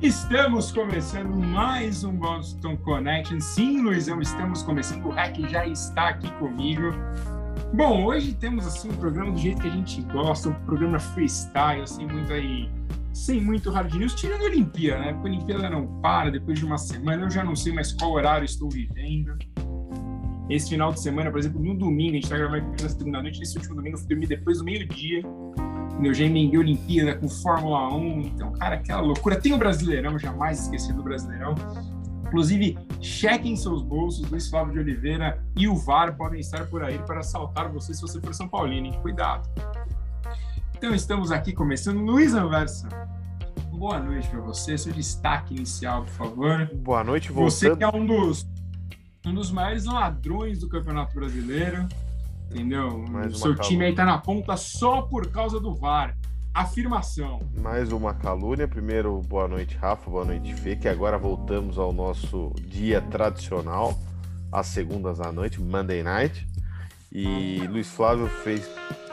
Estamos começando mais um Boston Connection. Sim, Luizão, estamos começando. O Hack já está aqui comigo. Bom, hoje temos assim um programa do jeito que a gente gosta, um programa freestyle, sem muito aí, sem muito hard news, tirando a Olimpíada, né? Porque a Olimpíada não para, depois de uma semana eu já não sei mais qual horário estou vivendo. Esse final de semana, por exemplo, no domingo, a gente está gravando na segunda noite, nesse último domingo eu fui dormir depois do meio-dia eu já emendei Olimpíada com Fórmula 1. Então, cara, aquela loucura. Tem o Brasileirão, jamais esqueci do Brasileirão. Inclusive, chequem seus bolsos. Luiz Flávio de Oliveira e o VAR podem estar por aí para assaltar você se você for São Paulino. Hein? Cuidado. Então, estamos aqui começando. Luiz Anversa, boa noite para você. Seu destaque inicial, por favor. Boa noite, voltando. Você que é um dos, um dos maiores ladrões do Campeonato Brasileiro Entendeu? o seu time aí tá na ponta só por causa do VAR. Afirmação. Mais uma calúnia. Primeiro, boa noite, Rafa, boa noite, Fê, que agora voltamos ao nosso dia tradicional, às segundas à noite, Monday Night. E Luiz Flávio fez,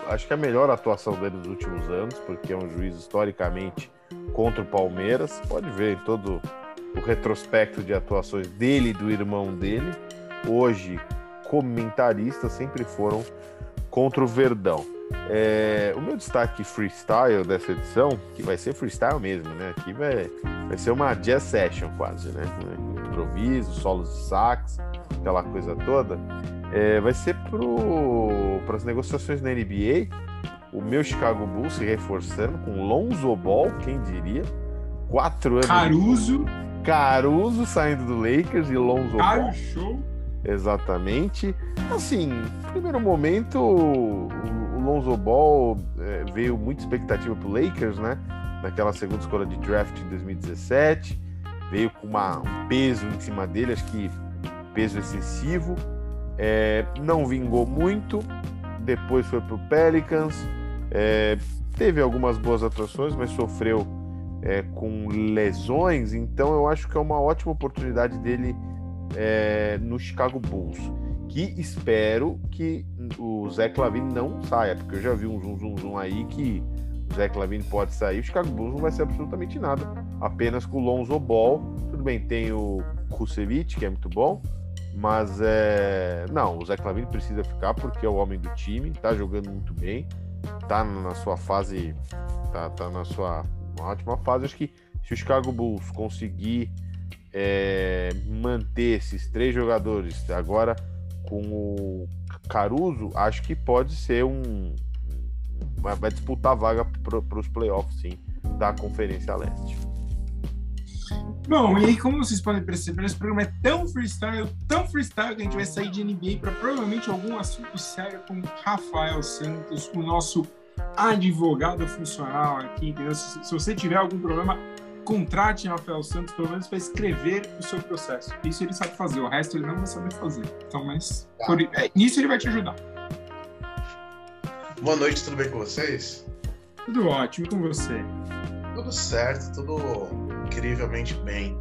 acho que a melhor atuação dele nos últimos anos, porque é um juiz historicamente contra o Palmeiras. Pode ver em todo o retrospecto de atuações dele e do irmão dele. Hoje, comentaristas sempre foram contra o Verdão. É, o meu destaque freestyle dessa edição, que vai ser freestyle mesmo, né? Aqui vai, vai ser uma jazz session quase, né? Improviso, solos de sax, aquela coisa toda. É, vai ser para as negociações na NBA. O meu Chicago Bulls se reforçando com Lonzo Ball, quem diria? Quatro anos. Caruso. Caruso saindo do Lakers e Lonzo Caio Ball. Show. Exatamente. Assim, primeiro momento, o Lonzo Ball é, veio muita expectativa para Lakers, né? Naquela segunda escolha de draft em 2017. Veio com uma, um peso em cima dele, acho que peso excessivo. É, não vingou muito. Depois foi para o Pelicans. É, teve algumas boas atuações, mas sofreu é, com lesões. Então eu acho que é uma ótima oportunidade dele é, no Chicago Bulls. Que espero que o Zé Clavini não saia, porque eu já vi um zoom, zoom, zoom aí que o Zé Clavini pode sair. O Chicago Bulls não vai ser absolutamente nada, apenas com o Lonzo Ball. Tudo bem, tem o Kusevich, que é muito bom, mas é... não, o Zé Clavini precisa ficar porque é o homem do time, tá jogando muito bem, tá na sua fase, tá, tá na sua ótima fase. Acho que se o Chicago Bulls conseguir é, manter esses três jogadores agora com o Caruso, acho que pode ser um. Vai disputar a vaga para os playoffs, sim, da Conferência Leste. Bom, e aí, como vocês podem perceber, esse programa é tão freestyle, tão freestyle, que a gente vai sair de NBA para provavelmente algum assunto sério com Rafael Santos, o nosso advogado funcional aqui, entendeu? Se, se você tiver algum problema contrate Rafael Santos, pelo menos, para escrever o seu processo. Isso ele sabe fazer, o resto ele não vai saber fazer. Então, mas tá. por, é, nisso ele vai te ajudar. Boa noite, tudo bem com vocês? Tudo ótimo, com você? Tudo certo, tudo incrivelmente bem.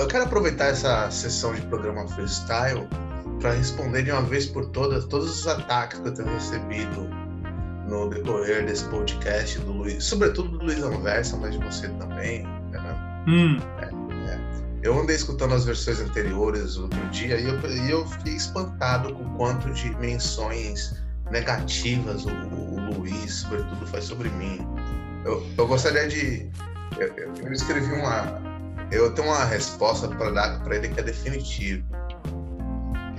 Eu quero aproveitar essa sessão de programa freestyle para responder de uma vez por todas todos os ataques que eu tenho recebido no decorrer desse podcast do Luiz, sobretudo do Luiz Anversa, mas de você também, Hum. É, é. Eu andei escutando as versões anteriores outro dia e eu, e eu fiquei espantado com o quanto de menções negativas o, o, Luiz, sobretudo, faz sobre mim. Eu, eu gostaria de. Eu, eu, escrevi uma. Eu tenho uma resposta para dar para ele que é definitiva.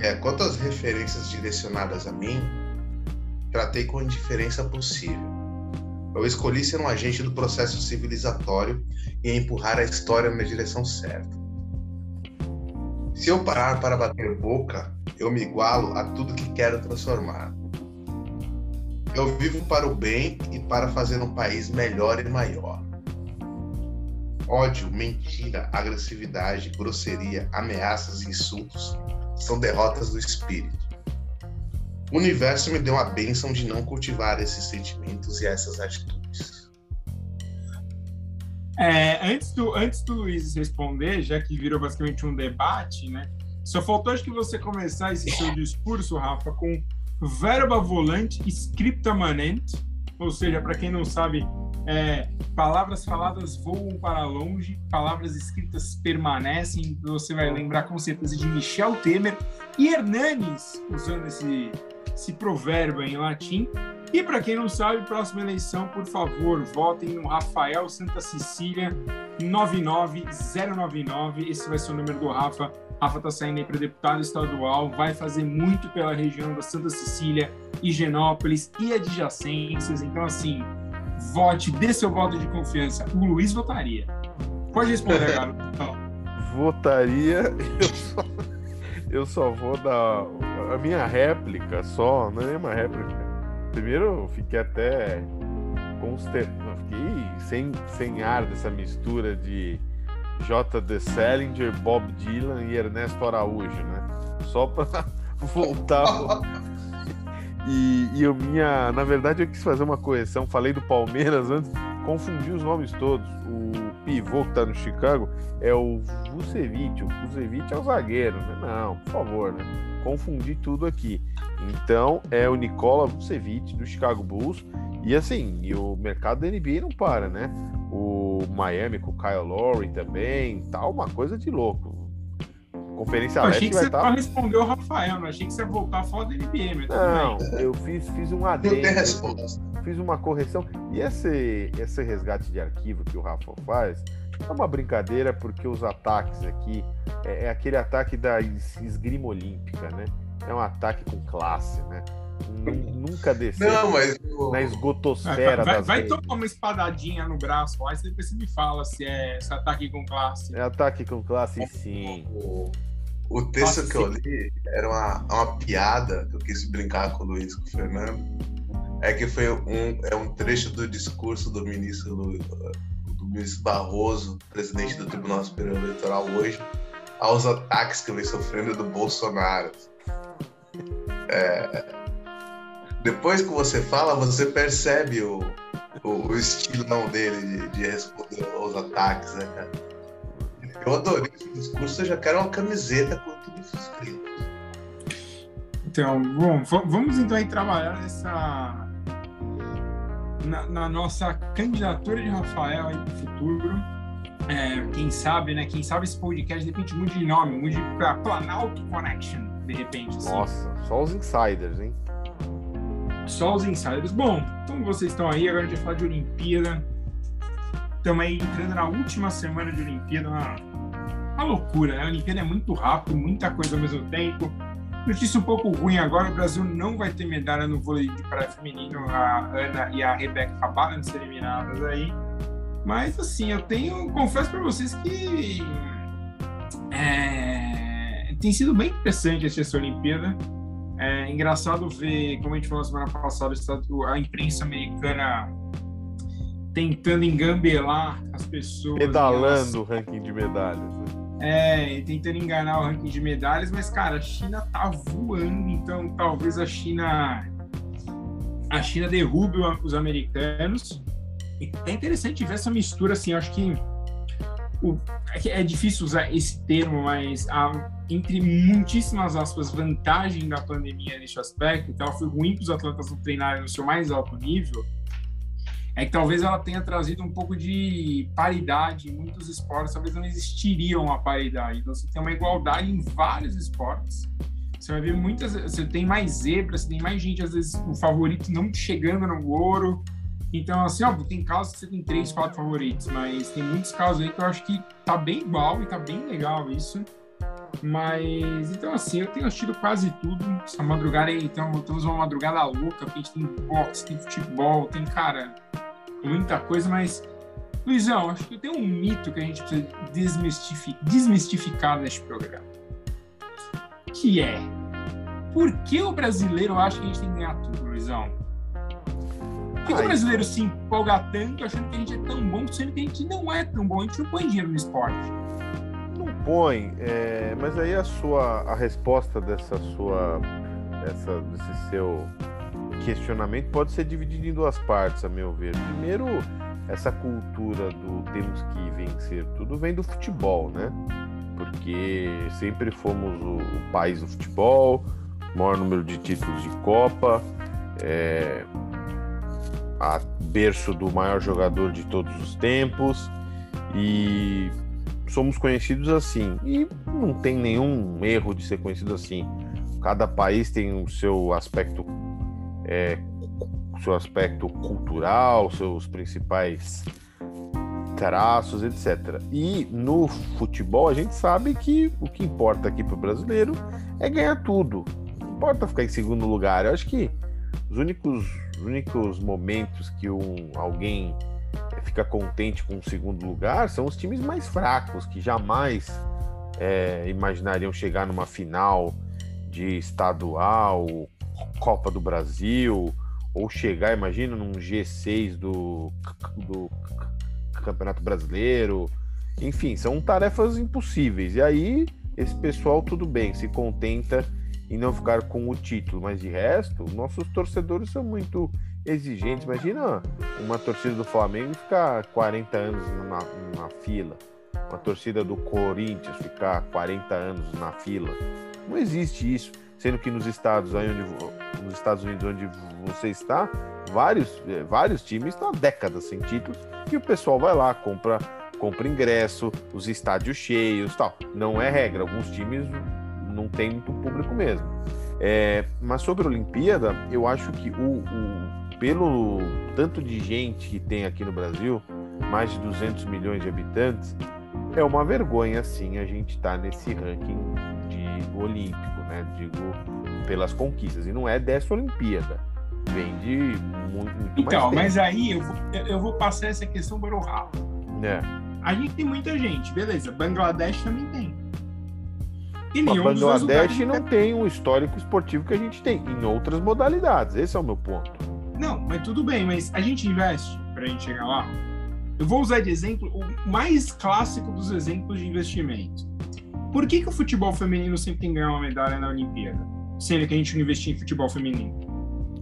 É, quanto às referências direcionadas a mim, tratei com indiferença possível eu escolhi ser um agente do processo civilizatório e empurrar a história na direção certa. Se eu parar para bater boca, eu me igualo a tudo que quero transformar. Eu vivo para o bem e para fazer um país melhor e maior. Ódio, mentira, agressividade, grosseria, ameaças e insultos são derrotas do espírito. O universo me deu a bênção de não cultivar esses sentimentos e essas atitudes. É, antes, do, antes do Luiz responder, já que virou basicamente um debate, né? Só faltou acho que você começar esse seu discurso, Rafa, com verba volante, scripta manente, ou seja, para quem não sabe, é, palavras faladas voam para longe, palavras escritas permanecem. Você vai lembrar com certeza de Michel Temer e Hernanes usando esse, esse provérbio em latim. E para quem não sabe, próxima eleição, por favor, votem no Rafael Santa Cecília 99099. Esse vai ser o número do Rafa. Rafa está saindo aí para deputado estadual, vai fazer muito pela região da Santa Cecília, Higienópolis e adjacências. Então, assim, vote, dê seu voto de confiança. O Luiz votaria. Pode responder, garoto. Votaria, eu só, eu só vou dar a minha réplica só, não é uma réplica Primeiro eu fiquei até consternado, fiquei sem, sem ar dessa mistura de J.D. Salinger, Bob Dylan e Ernesto Araújo, né? Só para voltar. e, e eu minha, na verdade, eu quis fazer uma correção. Falei do Palmeiras antes, confundi os nomes todos. O pivô que tá no Chicago é o Vucevic. O Vucevic é o zagueiro, né? Não, por favor, né? Confundi tudo aqui. Então é o Nicola Vucevic do Chicago Bulls. E assim, e o mercado da NBA não para, né? O Miami com o Kyle Lowry também, tá uma coisa de louco. Conferência eu achei que vai você tá... respondeu o Rafael, não achei que você ia voltar a falar da NBA, mas Não, eu fiz, fiz um adendo. Fiz uma correção. E esse, esse resgate de arquivo que o Rafa faz é uma brincadeira porque os ataques aqui é, é aquele ataque da esgrima olímpica, né? é um ataque com classe, né? Nunca desceu Não, mas... na esgotosfera vai, das vai, vai tomar uma espadadinha no braço lá e depois você me fala se é esse ataque com classe. É ataque com classe, sim. O, o texto Nossa, que eu li era uma, uma piada que eu quis brincar com o Luiz, com o Fernando. É que foi um, é um trecho do discurso do ministro, do ministro Barroso, presidente do Tribunal Superior Eleitoral hoje, aos ataques que vem sofrendo do Bolsonaro. É, depois que você fala, você percebe o, o, o estilão dele de, de, responder aos ataques, né, cara? Eu adorei esse discurso, eu já quero uma camiseta com tudo isso escrito. Então, bom, vamos então aí trabalhar nessa. Na, na nossa candidatura de Rafael aí para o futuro. É, quem sabe, né? Quem sabe esse podcast de repente mude de nome, mude para Planalto Connection de repente. Assim. Nossa, só os insiders, hein? Só os insiders. Bom, então vocês estão aí, agora a gente vai falar de Olimpíada. Estamos aí entrando na última semana de Olimpíada, uma, uma loucura, né? A Olimpíada é muito rápido, muita coisa ao mesmo tempo. Notícia um pouco ruim agora, o Brasil não vai ter medalha no vôlei de praia feminino, a Ana e a Rebeca acabaram de ser eliminadas aí. Mas assim, eu tenho, confesso para vocês que é, tem sido bem interessante essa Olimpíada. É engraçado ver, como a gente falou semana passada, a imprensa americana tentando engambelar as pessoas. Pedalando elas... o ranking de medalhas. Né? É, tentando enganar o ranking de medalhas, mas, cara, a China tá voando, então talvez a China. A China derrube os americanos. E é interessante ver essa mistura, assim, acho que o, é, é difícil usar esse termo, mas a, entre muitíssimas aspas, vantagem da pandemia neste aspecto, que ela foi ruim para os atletas não treinarem no seu mais alto nível, é que talvez ela tenha trazido um pouco de paridade em muitos esportes, talvez não existiria uma paridade. Então, você tem uma igualdade em vários esportes. Você vai ver muitas. Você tem mais zebras, você tem mais gente, às vezes, o favorito não chegando no ouro então, assim, ó, tem casos que você tem três, quatro favoritos, mas tem muitos casos aí que eu acho que tá bem igual e tá bem legal isso. Mas, então, assim, eu tenho assistido quase tudo. Essa madrugada aí, então, temos uma madrugada louca, porque a gente tem boxe, tem futebol, tem, cara, muita coisa, mas. Luizão, acho que tem um mito que a gente precisa desmistificar, desmistificar neste programa. Que é. Por que o brasileiro acha que a gente tem que ganhar tudo, Luizão? Que, que o brasileiro se empolga tanto achando que a gente é tão bom, sendo que a gente não é tão bom, a gente não põe dinheiro no esporte? Não põe, é, mas aí a sua a resposta dessa sua dessa, desse seu questionamento pode ser dividido em duas partes, a meu ver. Primeiro, essa cultura do temos que vencer tudo vem do futebol, né? Porque sempre fomos o, o país do futebol, maior número de títulos de Copa, é, a berço do maior jogador de todos os tempos e somos conhecidos assim. E não tem nenhum erro de ser conhecido assim. Cada país tem o seu aspecto, é, seu aspecto cultural, seus principais traços, etc. E no futebol a gente sabe que o que importa aqui para o brasileiro é ganhar tudo. Não importa ficar em segundo lugar. Eu acho que os únicos, únicos momentos que um, alguém fica contente com o segundo lugar são os times mais fracos, que jamais é, imaginariam chegar numa final de estadual, Copa do Brasil, ou chegar, imagina, num G6 do, do Campeonato Brasileiro. Enfim, são tarefas impossíveis. E aí, esse pessoal, tudo bem, se contenta em não ficar com o título, mas de resto, nossos torcedores são muito exigentes. Imagina uma torcida do Flamengo ficar 40 anos na, na fila, uma torcida do Corinthians ficar 40 anos na fila. Não existe isso. Sendo que nos Estados, onde, nos Estados Unidos, onde você está, vários, eh, vários times estão há décadas sem títulos e o pessoal vai lá, compra, compra ingresso, os estádios cheios tal. Não é regra, alguns times não tem muito público mesmo. É, mas sobre a Olimpíada, eu acho que o, o, pelo tanto de gente que tem aqui no Brasil, mais de 200 milhões de habitantes, é uma vergonha sim a gente estar tá nesse ranking de olímpico, né? Digo, pelas conquistas. E não é dessa Olimpíada. Vem de muito, muito Então, mas aí eu vou, eu vou passar essa questão para o Rafa. É. A gente tem muita gente, beleza. Bangladesh também tem. E nenhum Bangladesh não tem um histórico esportivo que a gente tem em outras modalidades. Esse é o meu ponto. Não, mas tudo bem, mas a gente investe para a gente chegar lá. Eu vou usar de exemplo o mais clássico dos exemplos de investimento. Por que, que o futebol feminino sempre tem que ganhar uma medalha na Olimpíada, sendo que a gente não investir em futebol feminino?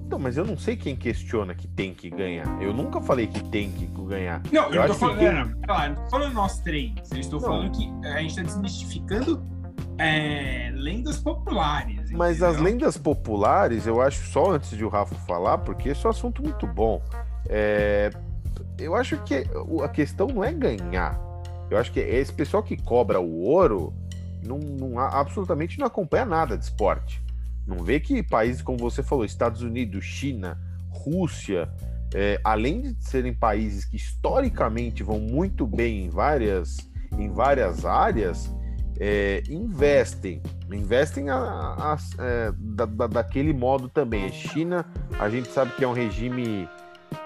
Então, mas eu não sei quem questiona que tem que ganhar. Eu nunca falei que tem que ganhar. Não, eu, eu não tô falando, que... não, não, tô falando nós três. Eu estou não. falando que a gente está desmistificando é, lendas populares. Mas as lendas populares, eu acho, só antes de o Rafa falar, porque esse é um assunto muito bom. É, eu acho que a questão não é ganhar. Eu acho que esse pessoal que cobra o ouro não, não absolutamente não acompanha nada de esporte. Não vê que países, como você falou, Estados Unidos, China, Rússia, é, além de serem países que historicamente vão muito bem em várias, em várias áreas, é, investem, investem a, a, a, é, da, da, daquele modo também. A China, a gente sabe que é um regime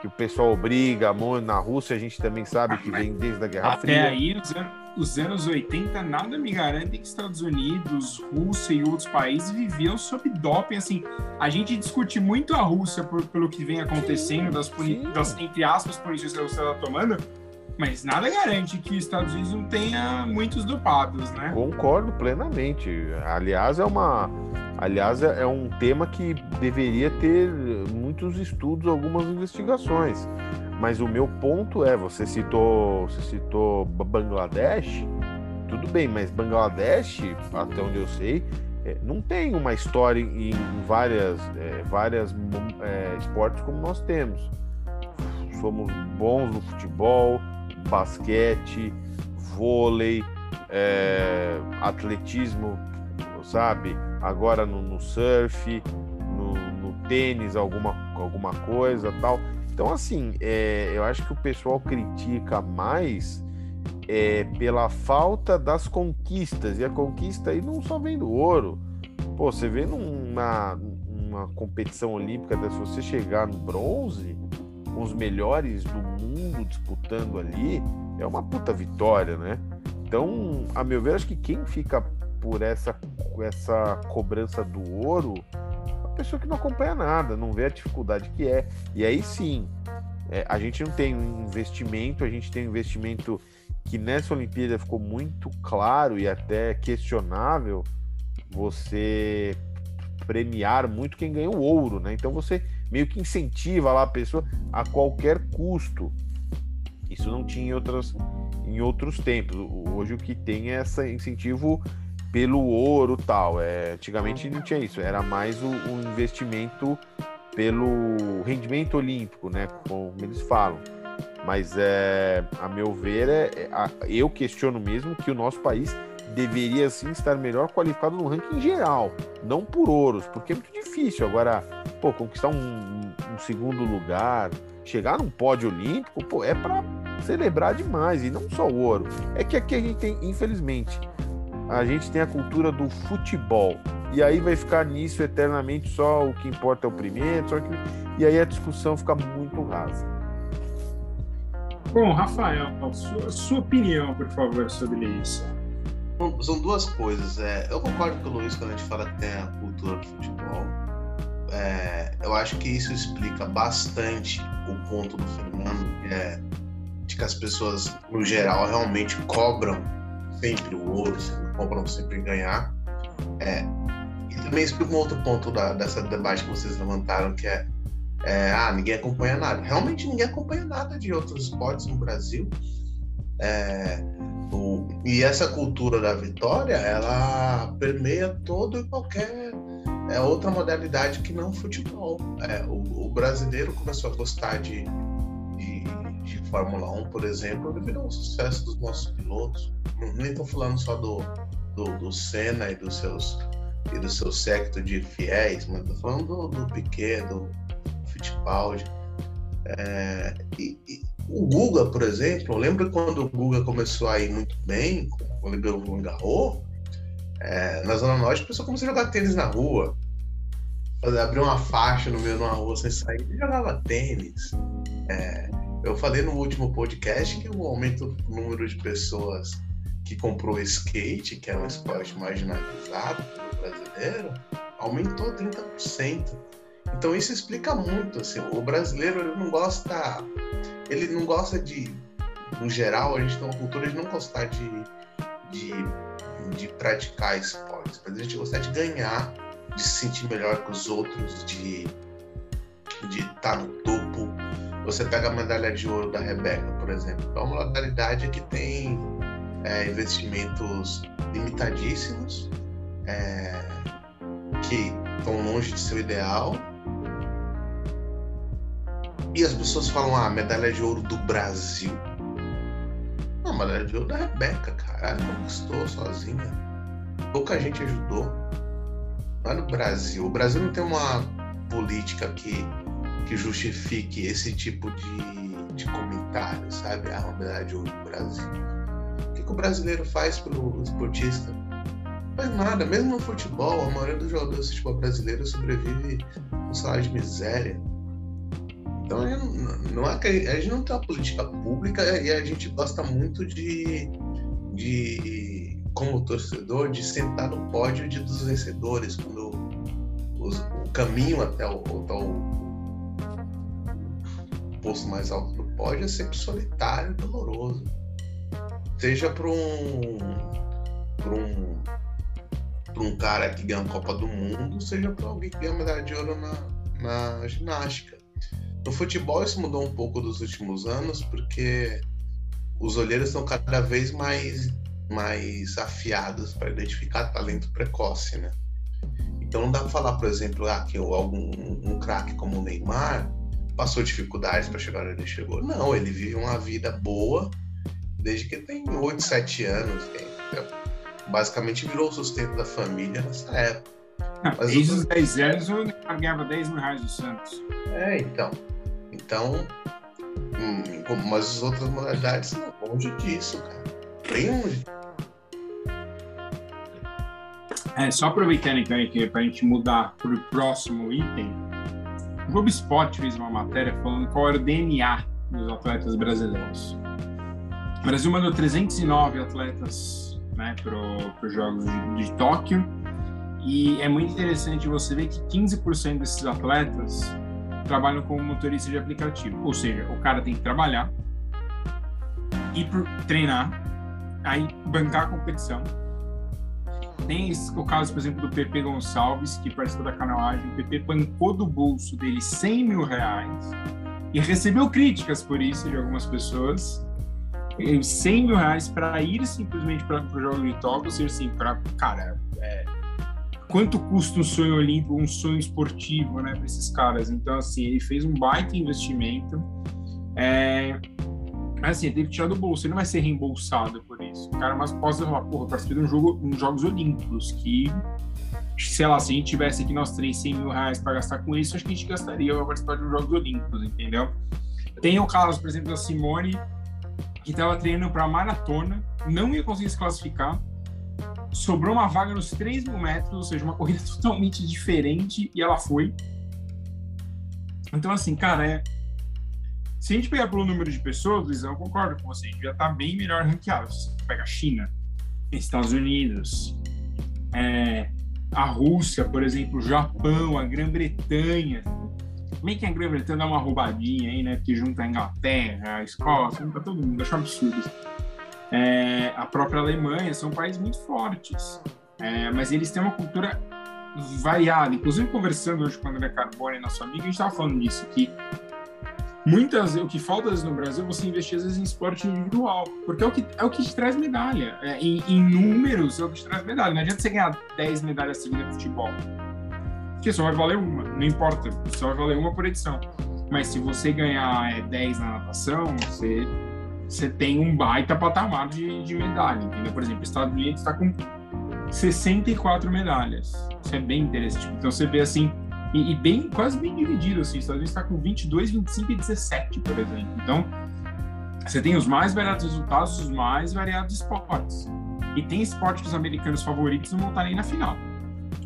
que o pessoal obriga, na Rússia a gente também sabe que vem desde a Guerra Até Fria. Até aí, os anos, os anos 80, nada me garante que Estados Unidos, Rússia e outros países viviam sob doping. Assim, a gente discute muito a Rússia por, pelo que vem acontecendo, das, das entre aspas, punições que a Rússia está tomando, mas nada garante que os Estados Unidos não tenha muitos dopados, né? Concordo plenamente. Aliás, é uma. Aliás, é um tema que deveria ter muitos estudos, algumas investigações. Mas o meu ponto é, você citou, você citou Bangladesh, tudo bem, mas Bangladesh, até onde eu sei, é, não tem uma história em, várias, é, várias é, esportes como nós temos. Somos bons no futebol, basquete, vôlei, é, atletismo, sabe? Agora no, no surf, no, no, tênis, alguma, alguma coisa tal. Então, assim, é, eu acho que o pessoal critica mais é, pela falta das conquistas. E a conquista aí não só vem do ouro. Pô, você vê numa uma competição olímpica, se você chegar no bronze, com os melhores do mundo disputando ali, é uma puta vitória, né? Então, a meu ver, acho que quem fica por essa, essa cobrança do ouro, é a pessoa que não acompanha nada, não vê a dificuldade que é. E aí sim, é, a gente não tem um investimento, a gente tem um investimento que nessa Olimpíada ficou muito claro e até questionável você premiar muito quem ganhou ouro, né? Então você meio que incentiva lá a pessoa a qualquer custo. Isso não tinha em, outras, em outros tempos. Hoje o que tem é esse incentivo pelo ouro tal. É, antigamente não tinha isso, era mais o, o investimento pelo rendimento olímpico, né? Como eles falam. Mas é, a meu ver, é, é eu questiono mesmo que o nosso país deveria sim estar melhor qualificado no ranking geral, não por ouros, porque é muito difícil agora, pô, conquistar um, um segundo lugar, chegar num pódio olímpico, pô, é para celebrar demais e não só o ouro. É que aqui a gente tem, infelizmente, a gente tem a cultura do futebol. E aí vai ficar nisso eternamente só o que importa é o primeiro, só que... e aí a discussão fica muito rasa. Bom, Rafael, sua, sua opinião, por favor, sobre isso. São duas coisas. É, eu concordo com o Luiz quando a gente fala que tem a cultura do futebol. É, eu acho que isso explica bastante o ponto do Fernando, que é de que as pessoas, no geral, realmente cobram sempre o ouro, cobram sempre ganhar. É, e também explica um outro ponto da, dessa debate que vocês levantaram, que é, é, ah, ninguém acompanha nada. Realmente ninguém acompanha nada de outros esportes no Brasil. É, o, e essa cultura da vitória, ela permeia todo e qualquer é, outra modalidade que não futebol. É, o, o, brasileiro começou a gostar de, de, de, Fórmula 1, por exemplo, devido ao sucesso dos nossos pilotos. Nem estou falando só do, do, do Senna e dos seus e do seu secto de fiéis, mas estou falando do, do Piquet, do Fittipaldi. É, e, o Guga, por exemplo, lembra quando o Guga começou a ir muito bem, quando ele o Garro? É, na Zona Norte, a pessoa começou a jogar tênis na rua. Abriu uma faixa no meio de uma rua sem sair e jogava tênis. É, eu falei no último podcast que o aumento do número de pessoas que comprou skate, que é um esporte marginalizado brasileiro, aumentou 30%. Então isso explica muito, assim, o brasileiro ele não gosta, ele não gosta de, no geral, a gente tem uma cultura de não gostar de, de, de praticar esportes, mas a gente gosta de ganhar, de se sentir melhor que os outros, de de estar tá no topo. Você pega a medalha de ouro da Rebeca, por exemplo, é uma modalidade que tem é, investimentos limitadíssimos, é, que estão longe de seu ideal, e as pessoas falam, ah, medalha de ouro do Brasil. Não, medalha de ouro da Rebeca, cara. Ela conquistou sozinha. Pouca gente ajudou. Lá no Brasil. O Brasil não tem uma política que, que justifique esse tipo de, de comentário, sabe? Ah, uma medalha de ouro do Brasil. O que, que o brasileiro faz pelo esportista? Faz nada. Mesmo no futebol, a maioria dos jogadores de futebol brasileiro sobrevive com salário de miséria então, não a gente não tem uma política pública e a gente gosta muito de, de como torcedor, de sentar no pódio de, dos vencedores, quando os, o caminho até o, até o posto mais alto do pódio é sempre solitário e doloroso. Seja para um, pra um, pra um cara que ganha a Copa do Mundo, seja para alguém que ganha medalha de ouro na, na ginástica. No futebol isso mudou um pouco dos últimos anos, porque os olheiros estão cada vez mais, mais afiados para identificar talento precoce, né? Então não dá para falar, por exemplo, ah, que algum um craque como o Neymar passou dificuldades para chegar onde ele chegou. Não, ele vive uma vida boa desde que tem 8, 7 anos. Basicamente virou o sustento da família nessa época. Mas desde os 10 anos o Neymar ganhava 10 mil reais do Santos. É, então. Então, hum, mas as outras modalidades não, longe disso, cara. Bem longe. É, só aproveitando então aqui para a gente mudar para o próximo item, o Globo Esporte fez uma matéria falando qual era o DNA dos atletas brasileiros. O Brasil mandou 309 atletas né, para os Jogos de, de Tóquio e é muito interessante você ver que 15% desses atletas trabalham como motorista de aplicativo. Ou seja, o cara tem que trabalhar, ir pro, treinar, aí bancar a competição. Tem o caso, por exemplo, do PP Gonçalves, que participou da canoagem. O PP bancou do bolso dele 100 mil reais e recebeu críticas por isso de algumas pessoas. 100 mil reais para ir simplesmente para o jogo de Tóquio, ou seja, assim, para, cara, é, quanto custa um sonho olímpico, um sonho esportivo, né, para esses caras. Então, assim, ele fez um baita investimento. É, assim, teve que tirar do bolso, ele não vai ser reembolsado por isso. O cara mas pode falar, porra, participei de um jogo, uns Jogos Olímpicos, que, sei lá, se a gente tivesse aqui nós três 100 mil reais para gastar com isso, acho que a gente gastaria para participar de um Jogos Olímpicos, entendeu? Tem o caso, por exemplo, da Simone, que estava treinando para maratona, não ia conseguir se classificar, sobrou uma vaga nos 3 mil metros, ou seja, uma corrida totalmente diferente, e ela foi. Então, assim, cara, é... se a gente pegar pelo número de pessoas, Luizão, eu concordo com você, a gente já tá bem melhor ranqueado. Se você pega a China, Estados Unidos, é... a Rússia, por exemplo, o Japão, a Grã-Bretanha, Meio que a Grã-Bretanha dá uma roubadinha aí, né? Porque junta a Inglaterra, a Escócia, junta todo mundo, acho absurdo. É, a própria Alemanha são países muito fortes, é, mas eles têm uma cultura variada. Inclusive, conversando hoje com o André Carbone, nosso amigo, a gente estava falando disso, que muitas o que falta no Brasil é você investir às vezes em esporte individual, porque é o que, é o que te traz medalha. É, em, em, números, é o que te traz medalha. Não adianta você ganhar 10 medalhas seguidas no futebol que só vai valer uma, não importa, só vai valer uma por edição. Mas se você ganhar é, 10 na natação, você, você tem um baita patamar de, de medalha, entendeu? Por exemplo, os Estados Unidos está com 64 medalhas. Isso é bem interessante. Então você vê assim, e, e bem, quase bem dividido, assim, os Estados Unidos está com 22, 25 e 17, por exemplo. Então, você tem os mais variados resultados, os mais variados esportes. E tem esportes que os americanos favoritos não vão estar nem na final.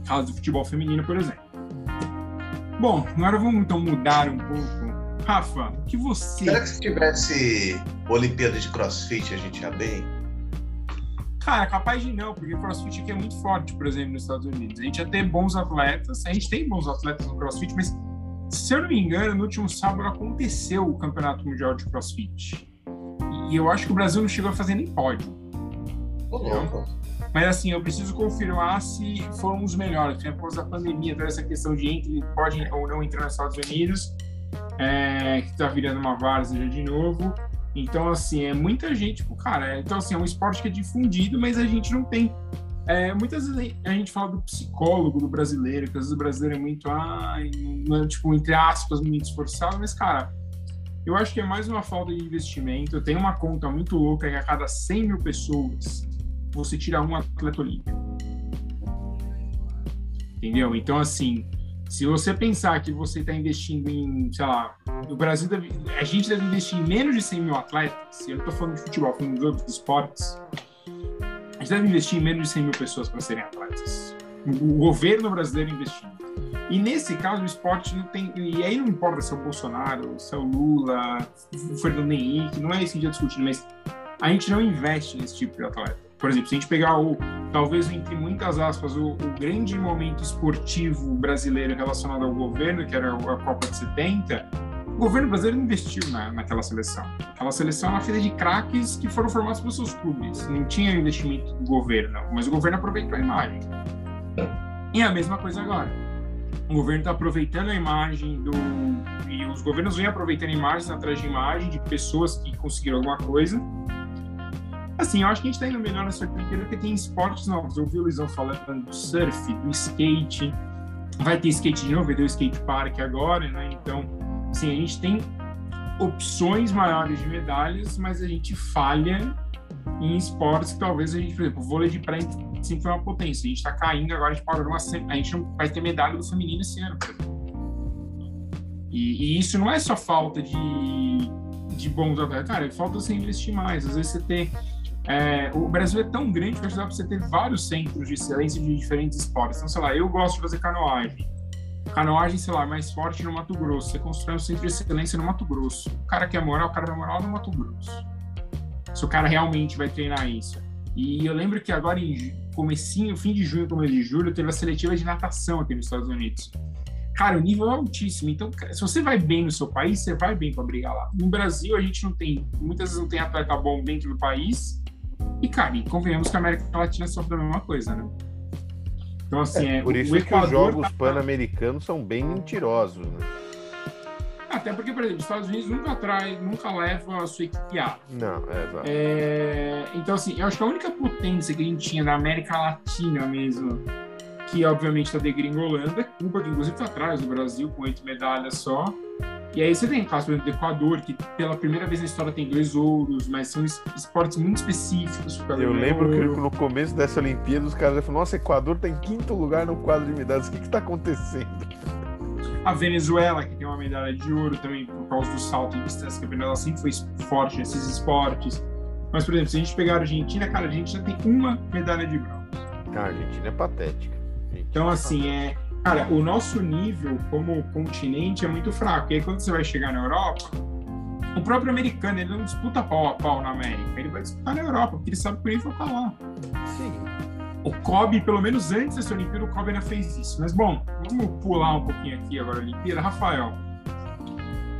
Caso do futebol feminino, por exemplo. Bom, agora vamos então mudar um pouco. Rafa, o que você. Será que se tivesse Olimpíada de Crossfit a gente ia bem? Cara, capaz de não, porque o CrossFit aqui é muito forte, por exemplo, nos Estados Unidos. A gente ia ter bons atletas, a gente tem bons atletas no CrossFit, mas se eu não me engano, no último sábado aconteceu o Campeonato Mundial de CrossFit. E eu acho que o Brasil não chegou a fazer nem pódio. Louco. Mas assim, eu preciso confirmar se foram os melhores. Porque após a pandemia, toda essa questão de entre, pode ou não entrar nos Estados Unidos, é, que está virando uma várzea de novo. Então, assim, é muita gente, tipo, cara, é, então assim, é um esporte que é difundido, mas a gente não tem. É, muitas vezes a gente fala do psicólogo do brasileiro, que às vezes o brasileiro é muito, ai, não, tipo, entre aspas, muito esforçado, mas, cara, eu acho que é mais uma falta de investimento. Tem uma conta muito louca que a cada 100 mil pessoas você tira um atleta olímpico. Entendeu? Então, assim, se você pensar que você está investindo em, sei lá, o Brasil deve, a gente deve investir em menos de 100 mil atletas, eu não estou falando de futebol, falando de outros esportes, a gente deve investir em menos de 100 mil pessoas para serem atletas. O governo brasileiro investindo. E nesse caso, o esporte não tem. E aí não importa se é o Bolsonaro, se é o Lula, o Fernando Henrique, não é isso que a gente está discutindo, mas a gente não investe nesse tipo de atleta. Por exemplo, se a gente pegar o, talvez entre muitas aspas, o, o grande momento esportivo brasileiro relacionado ao governo, que era a Copa de 70, o governo brasileiro investiu na, naquela seleção. Aquela seleção era feita de craques que foram formados pelos seus clubes. Não tinha investimento do governo, mas o governo aproveitou a imagem. E a mesma coisa agora. O governo está aproveitando a imagem do. E os governos vêm aproveitando imagens atrás de imagem de pessoas que conseguiram alguma coisa Assim, eu acho que a gente está indo melhor nessa Olimpíada porque tem esportes novos. Eu vi o Luizão falando do surf, do skate. Vai ter skate de novo, vai ter o skate park agora, né? Então, assim, a gente tem opções maiores de medalhas, mas a gente falha em esportes que talvez a gente, por exemplo, o vôlei de praia sempre foi uma potência. A gente está caindo agora, a gente parou uma, a gente não vai ter medalha do feminino esse ano. E, e isso não é só falta de, de bons atletas, cara, falta você investir mais. Às vezes você ter é, o Brasil é tão grande que acho para você ter vários centros de excelência de diferentes esportes. Então, sei lá, eu gosto de fazer canoagem. Canoagem, sei lá, mais forte no Mato Grosso. Você constrói um centro de excelência no Mato Grosso. O cara quer morar, o cara vai morar no Mato Grosso. Se o cara realmente vai treinar isso. E eu lembro que agora em comecinho, fim de junho, começo de julho, teve a seletiva de natação aqui nos Estados Unidos. Cara, o nível é altíssimo. Então, se você vai bem no seu país, você vai bem para brigar lá. No Brasil, a gente não tem, muitas vezes não tem atleta bom dentro do país e, cara, e convenhamos que a América Latina sofre a mesma coisa, né? Então, assim, é, por isso que os jogos tá... pan-americanos são bem mentirosos, né? Até porque, por exemplo, os Estados Unidos nunca atrai, nunca leva a sua equipe A. Não, é exato. É... Então, assim, eu acho que a única potência que a gente tinha na América Latina mesmo, que obviamente está degringolando. Cuba, que inclusive está atrás do Brasil, com oito medalhas só. E aí você tem o caso, do Equador, que pela primeira vez na história tem dois ouros, mas são esportes muito específicos. Eu lembro que no começo dessa Olimpíada os caras falaram, nossa, Equador está em quinto lugar no quadro de medalhas, o que está acontecendo? A Venezuela, que tem uma medalha de ouro também por causa do salto em distância, que a Venezuela sempre foi forte nesses esportes. Mas, por exemplo, se a gente pegar a Argentina, cara, a gente já tem uma medalha de bronze. A Argentina é patética. Então, assim, é, Cara, o nosso nível como continente é muito fraco. E aí, quando você vai chegar na Europa, o próprio americano, ele não disputa pau a pau na América. Ele vai disputar na Europa, porque ele sabe que o nível tá lá. Sim. O Kobe, pelo menos antes dessa Olimpíada, o Kobe ainda fez isso. Mas, bom, vamos pular um pouquinho aqui agora a Olimpíada. Rafael,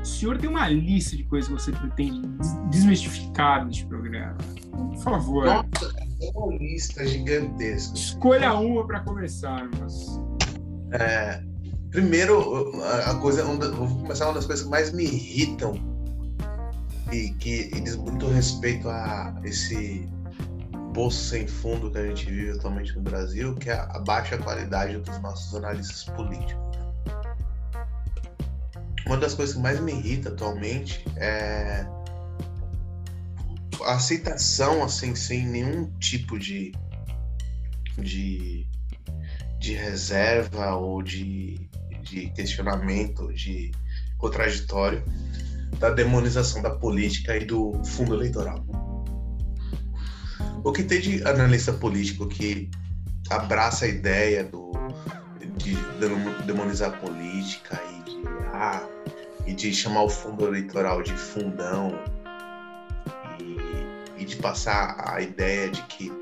o senhor tem uma lista de coisas que você pretende desmistificar neste programa. Por favor. Nossa, é uma lista gigantesca. Escolha uma para começar, mas... É, primeiro, a coisa, vou começar uma das coisas que mais me irritam e que e diz muito respeito a esse poço sem fundo que a gente vive atualmente no Brasil, que é a baixa qualidade dos nossos analistas políticos. Uma das coisas que mais me irrita atualmente é a aceitação assim sem nenhum tipo de de de reserva ou de, de questionamento, de contraditório da demonização da política e do fundo eleitoral. O que tem de analista político que abraça a ideia do, de demonizar a política e de, ah, e de chamar o fundo eleitoral de fundão e, e de passar a ideia de que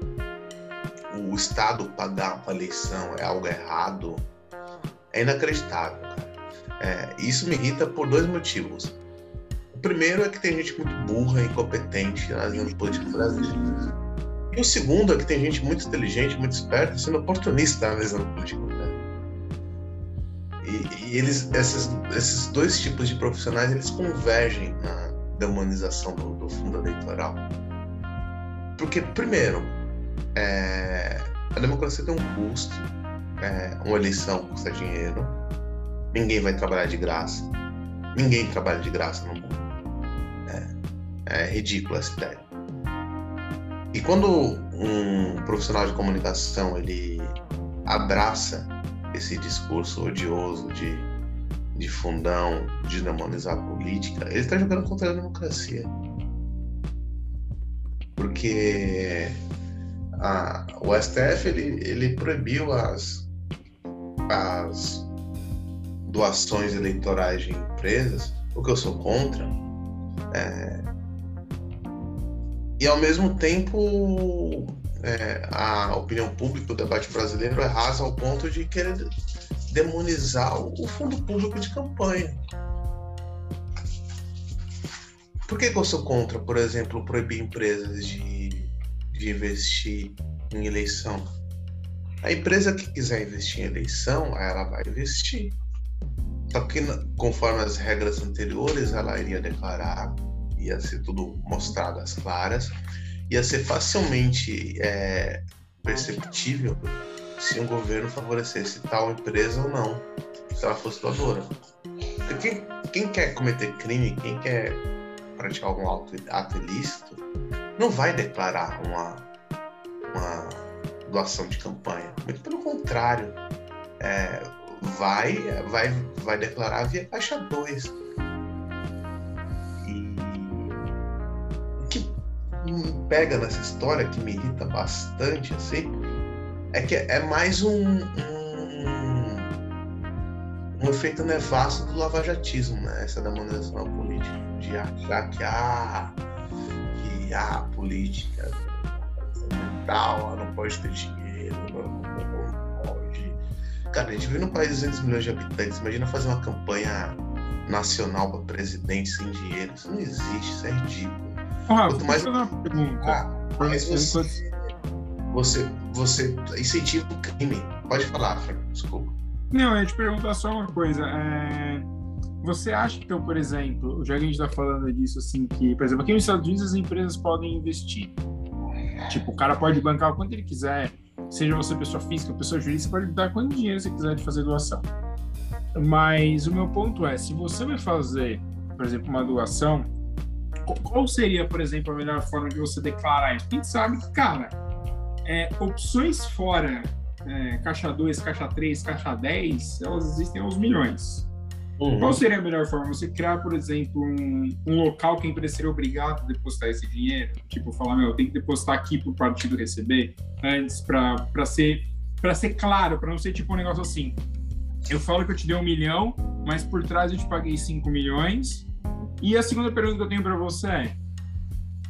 o Estado pagar uma eleição é algo errado, é inacreditável, cara. É, isso me irrita por dois motivos. O primeiro é que tem gente muito burra incompetente analisando política no Brasil. E o segundo é que tem gente muito inteligente, muito esperta, sendo oportunista analisando política Brasil. E, e eles, esses, esses dois tipos de profissionais, eles convergem na demonização do, do fundo eleitoral. Porque, primeiro, é, a democracia tem um custo, é, uma eleição custa dinheiro, ninguém vai trabalhar de graça, ninguém trabalha de graça no mundo. É, é ridículo essa ideia. E quando um profissional de comunicação ele abraça esse discurso odioso de, de fundão, de demonizar a política, ele está jogando contra a democracia. Porque a, o STF ele, ele proibiu as, as doações eleitorais de empresas, o que eu sou contra. É, e ao mesmo tempo é, a opinião pública, o debate brasileiro é rasa ao ponto de querer demonizar o fundo público de campanha. Por que, que eu sou contra, por exemplo, proibir empresas de de investir em eleição. A empresa que quiser investir em eleição, ela vai investir. Só que, conforme as regras anteriores, ela iria declarar, ia ser tudo mostrado às claras, ia ser facilmente é, perceptível se um governo favorecesse tal empresa ou não, se ela fosse doadora. Quem, quem quer cometer crime, quem quer praticar algum ato ilícito, não vai declarar uma, uma doação de campanha. Muito pelo contrário. É, vai, vai, vai declarar via caixa 2. E o que me pega nessa história, que me irrita bastante, assim, é que é mais um, um, um efeito nefasto do lavajatismo, né? Essa demonização política, de achar que ah, a política tal, não pode ter dinheiro, não, não, pode. Cara, a gente vive num país de 200 milhões de habitantes, imagina fazer uma campanha nacional para presidente sem dinheiro. Isso não existe, isso é ridículo. Ah, Quanto mais uma pergunta. Ah, mais você, você, você incentiva o crime. Pode falar, Fred, desculpa. Não, eu ia te perguntar só uma coisa. É você acha, então, por exemplo, já que a gente está falando disso, assim, que, por exemplo, aqui nos Estados Unidos as empresas podem investir. Tipo, o cara pode bancar o quanto ele quiser. seja você pessoa física, pessoa jurídica, pode dar quanto dinheiro você quiser de fazer doação. Mas o meu ponto é, se você vai fazer, por exemplo, uma doação, qual seria, por exemplo, a melhor forma de você declarar isso? Gente sabe que, cara, é, opções fora é, caixa 2, caixa 3, caixa 10, elas existem aos milhões. Uhum. Qual seria a melhor forma? Você criar, por exemplo, um, um, local que a empresa seria obrigada a depositar esse dinheiro? Tipo, falar, meu, tem que depositar aqui para o partido receber antes, para ser, ser claro, para não ser tipo um negócio assim. Eu falo que eu te dei um milhão, mas por trás eu te paguei 5 milhões. E a segunda pergunta que eu tenho para você é: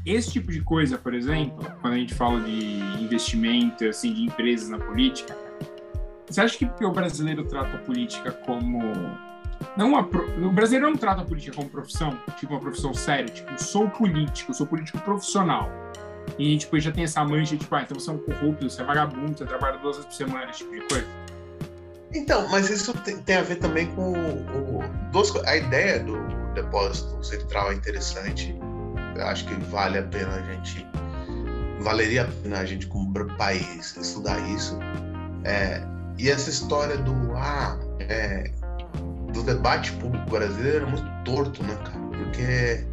esse tipo de coisa, por exemplo, quando a gente fala de investimento, assim, de empresas na política, você acha que o brasileiro trata a política como não uma, o brasileiro não trata a política como profissão, tipo uma profissão séria, tipo, sou político, sou político profissional. E tipo, já tem essa mancha, tipo, ah, então você é um corrupto, você é vagabundo, você trabalha duas vezes por semana, tipo de coisa. Então, mas isso tem, a ver também com o, o, a ideia do depósito central é interessante eu acho que vale a pena a gente valeria a pena a gente como país estudar isso é, e essa história do ah é, do debate público brasileiro é muito torto né cara? Porque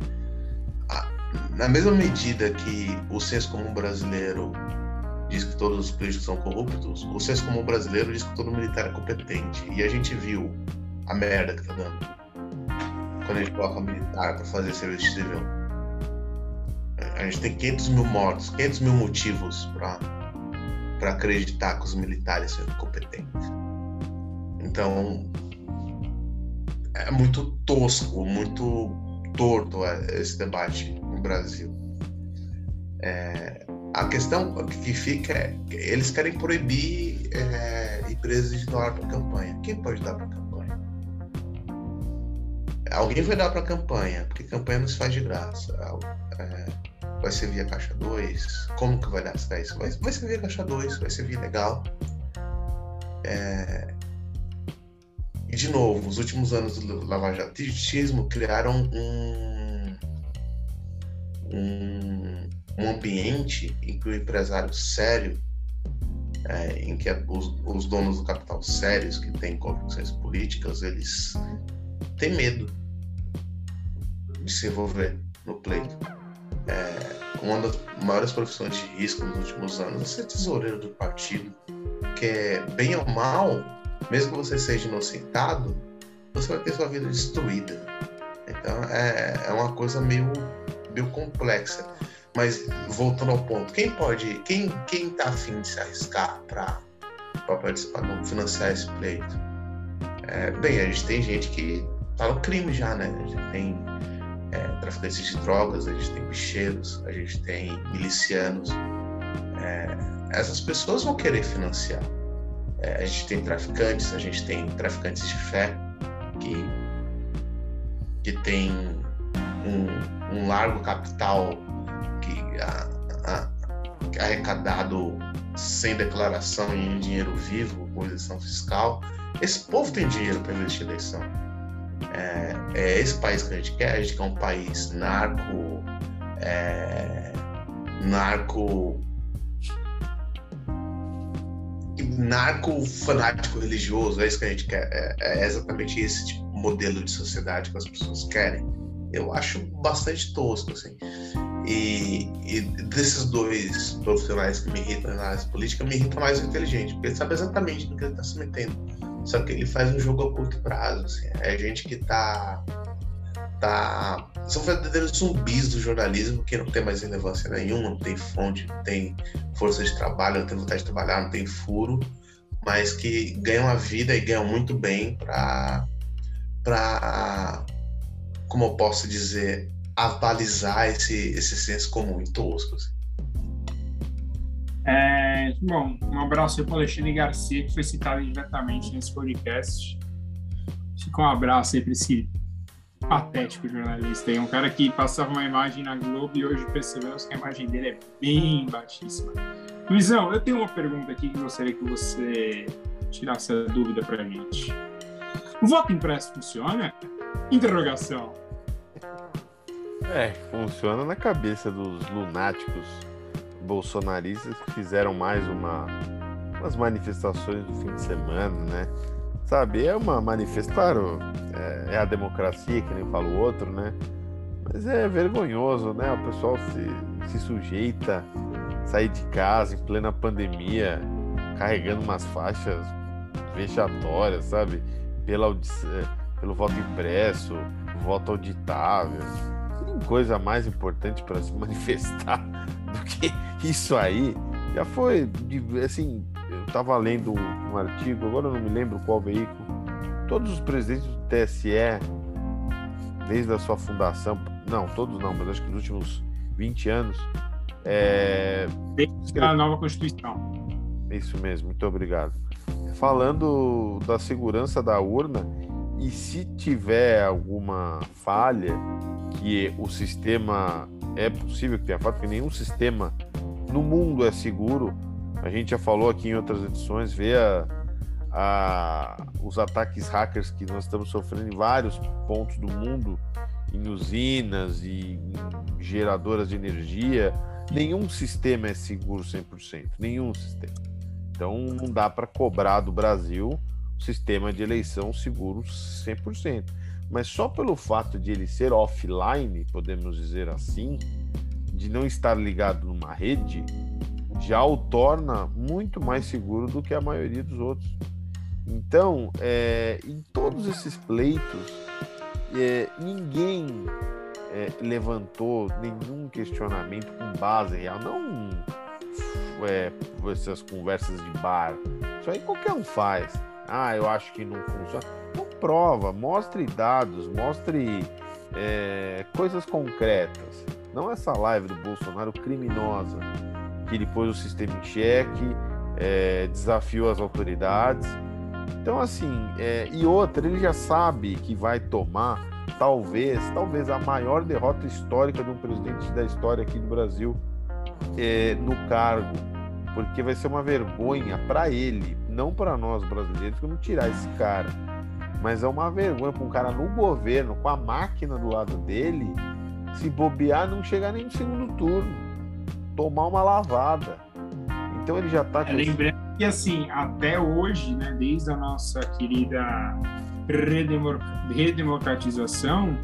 a, na mesma medida que o senso comum brasileiro diz que todos os políticos são corruptos o senso comum brasileiro diz que todo militar é competente. E a gente viu a merda que tá dando quando a gente coloca militar para fazer serviço civil. A gente tem 500 mil mortos, 500 mil motivos para acreditar que os militares são incompetentes. Então, é muito tosco, muito torto é, esse debate no Brasil. É, a questão que fica é eles querem proibir é, empresas de doar para campanha. Quem pode dar para campanha? Alguém vai dar para campanha, porque campanha não se faz de graça. É, vai ser via caixa 2, como que vai dar isso? Vai, vai ser via caixa 2, vai ser via legal. É... E de novo, os últimos anos do lavajatismo criaram um, um, um ambiente em que o empresário sério, é, em que os, os donos do capital sérios que têm convicções políticas, eles têm medo de se envolver no pleito. É, uma das maiores profissões de risco nos últimos anos é ser tesoureiro do partido, que é bem ou mal, mesmo que você seja inocentado, você vai ter sua vida destruída. Então é, é uma coisa meio, meio complexa. Mas voltando ao ponto, quem pode, quem quem tá afim de se arriscar para participar, não financiar esse pleito? É, bem, a gente tem gente que tá no crime já, né? A gente tem é, traficantes de drogas, a gente tem bicheiros, a gente tem milicianos. É, essas pessoas vão querer financiar. É, a gente tem traficantes, a gente tem traficantes de fé que, que tem um, um largo capital que a, a, arrecadado sem declaração em dinheiro vivo, com fiscal. Esse povo tem dinheiro para investir na eleição é, é, esse país que a gente quer. A gente quer um país narco, é, narco, narco fanático religioso. É isso que a gente quer. É, é exatamente esse tipo, modelo de sociedade que as pessoas querem. Eu acho bastante tosco, assim. E, e, desses dois profissionais que me irritam na análise política, me irrita mais o inteligente, porque ele sabe exatamente no que ele está se metendo. Só que ele faz um jogo a curto prazo. Assim. É gente que tá. tá são verdadeiros zumbis do jornalismo que não tem mais relevância nenhuma, não tem fonte, não tem força de trabalho, não tem vontade de trabalhar, não tem furo, mas que ganham a vida e ganham muito bem para. para como eu posso dizer, avalizar esse, esse senso comum e tosco. Assim. É, bom, um abraço aí para o Alexandre Garcia, que foi citado diretamente nesse podcast. Fica um abraço aí para esse patético jornalista aí. Um cara que passava uma imagem na Globo e hoje percebemos que a imagem dele é bem baixíssima. Luizão, eu tenho uma pergunta aqui que gostaria que você tirasse a dúvida para a gente. O voto impresso funciona? Interrogação. É, funciona na cabeça dos lunáticos bolsonaristas que fizeram mais uma umas manifestações do fim de semana, né? Sabe, é uma manifestação, claro, é, é, a democracia, que nem fala o outro, né? Mas é vergonhoso, né? O pessoal se, se sujeita a sair de casa em plena pandemia, carregando umas faixas vexatórias, sabe? Pela, pelo voto impresso, voto auditável. Tem coisa mais importante para se manifestar do que isso aí. Já foi, assim, eu estava lendo um artigo, agora eu não me lembro qual veículo. Todos os presidentes do TSE, desde a sua fundação, não, todos não, mas acho que nos últimos 20 anos. É... Desde a nova Constituição. Isso mesmo, muito obrigado. Falando da segurança da urna, e se tiver alguma falha, que o sistema é possível que tenha falha, porque nenhum sistema no mundo é seguro, a gente já falou aqui em outras edições, vê a, a, os ataques hackers que nós estamos sofrendo em vários pontos do mundo, em usinas e em geradoras de energia. Nenhum sistema é seguro 100%, nenhum sistema. Então não dá para cobrar do Brasil um sistema de eleição seguro 100%. Mas só pelo fato de ele ser offline, podemos dizer assim, de não estar ligado numa rede, já o torna muito mais seguro do que a maioria dos outros. Então, é, em todos esses pleitos, é, ninguém é, levantou nenhum questionamento com base real, não é, essas conversas de bar. Isso aí qualquer um faz. Ah, eu acho que não funciona. Não prova, mostre dados, mostre é, coisas concretas. Não essa live do Bolsonaro criminosa que ele pôs o sistema em xeque, é, desafiou as autoridades. Então, assim, é, e outra, ele já sabe que vai tomar, talvez, talvez a maior derrota histórica de um presidente da história aqui do Brasil é, no cargo, porque vai ser uma vergonha para ele, não para nós brasileiros, que não tirar esse cara. Mas é uma vergonha para um cara no governo, com a máquina do lado dele, se bobear, não chegar nem no segundo turno tomar uma lavada. Então ele já está. É, lembrando que assim, até hoje, né, desde a nossa querida redemocratização,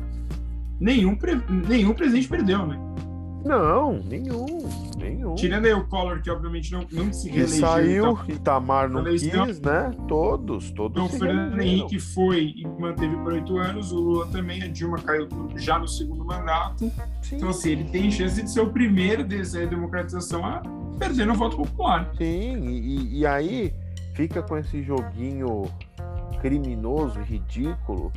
nenhum, nenhum presidente perdeu, né? Não, nenhum, nenhum. Tirando aí o Collor, que obviamente não, não se reelegeu. saiu, então, Itamar não quis, né? Todos, todos. Então, o Fernando Henrique foi e manteve por oito anos, o Lula também, a Dilma caiu já no segundo mandato. Sim. Então, assim, ele tem chance de ser o primeiro dessa democratização a perder no voto popular. Sim, e, e aí fica com esse joguinho criminoso, ridículo,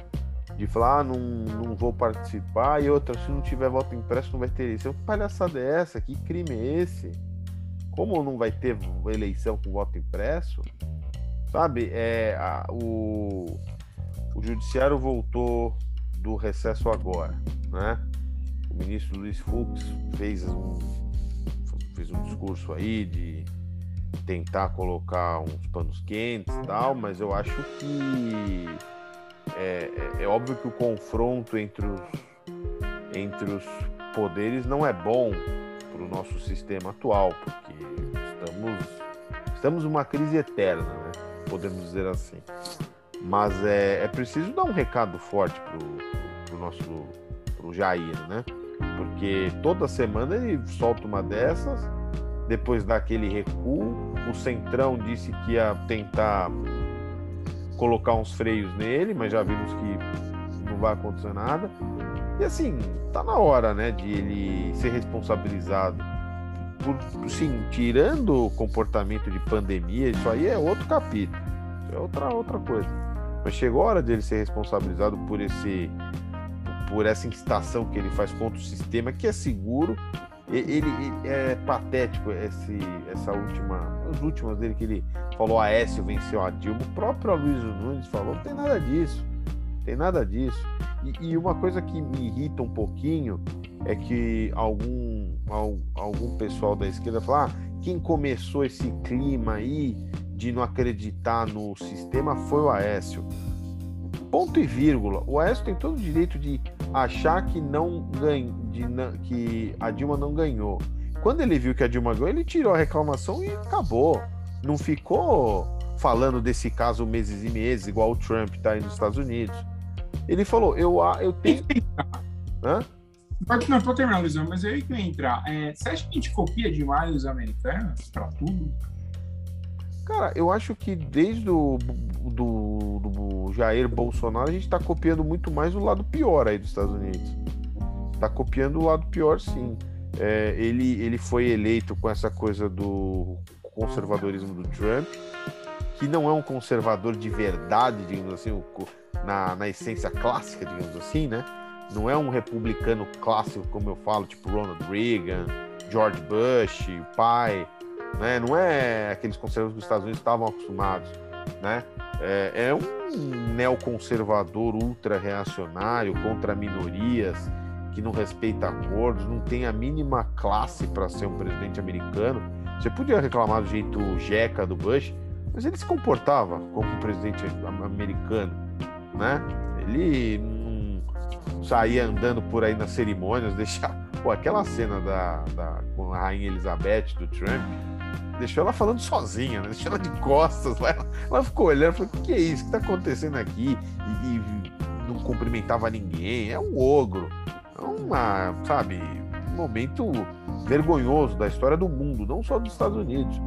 de falar, ah, não, não vou participar, e outra, se não tiver voto impresso, não vai ter eleição. Que palhaçada é essa? Que crime é esse? Como não vai ter eleição com voto impresso? Sabe, é, a, o, o judiciário voltou do recesso agora, né? O ministro Luiz Fux fez um, fez um discurso aí de tentar colocar uns panos quentes e tal, mas eu acho que é, é, é, óbvio que o confronto entre os, entre os poderes não é bom para o nosso sistema atual, porque estamos, estamos numa crise eterna, né? podemos dizer assim. Mas é, é preciso dar um recado forte para o nosso pro Jair, né? Porque toda semana ele solta uma dessas, depois daquele recuo, o Centrão disse que ia tentar colocar uns freios nele, mas já vimos que não vai acontecer nada. E assim, tá na hora, né, de ele ser responsabilizado por, sim, tirando o comportamento de pandemia, isso aí é outro capítulo, isso é outra outra coisa. Mas chegou a hora dele ser responsabilizado por esse por essa incitação que ele faz contra o sistema que é seguro ele, ele, é patético esse, essa última, as últimas dele que ele falou a Écio venceu a Dilma. O próprio Luiz Nunes falou, não tem nada disso, tem nada disso. E, e, uma coisa que me irrita um pouquinho é que algum, algum pessoal da esquerda fala, ah, quem começou esse clima aí de não acreditar no sistema foi o Aécio. Ponto e vírgula. O Aécio tem todo o direito de achar que não ganha, de, que a Dilma não ganhou. Quando ele viu que a Dilma ganhou, ele tirou a reclamação e acabou. não ficou falando desse caso meses e meses, igual o Trump tá aí nos Estados Unidos. Ele falou, eu, eu tenho. Hã? Pode, não, pode terminar, Luizão, mas eu ia entrar. É, você acha que a gente copia demais os americanos para tudo? Cara, eu acho que desde o do, do Jair Bolsonaro a gente está copiando muito mais o lado pior aí dos Estados Unidos. Está copiando o lado pior, sim. É, ele, ele foi eleito com essa coisa do conservadorismo do Trump, que não é um conservador de verdade, digamos assim, na, na essência clássica, digamos assim, né? Não é um republicano clássico, como eu falo, tipo Ronald Reagan, George Bush, o pai, né? Não é aqueles conservadores que os Estados Unidos estavam acostumados, né? É, é um neoconservador ultra-reacionário contra minorias, que não respeita acordos, não tem a mínima classe para ser um presidente americano. Você podia reclamar do jeito jeca do Bush, mas ele se comportava como um presidente americano, né? Ele saía andando por aí nas cerimônias, deixar. Aquela cena da, da, com a Rainha Elizabeth do Trump, deixou ela falando sozinha, né? deixou ela de costas. Ela, ela ficou olhando, falou: o que é isso? O que está acontecendo aqui? E, e, não cumprimentava ninguém. É um ogro. É uma, sabe, um momento vergonhoso da história do mundo, não só dos Estados Unidos.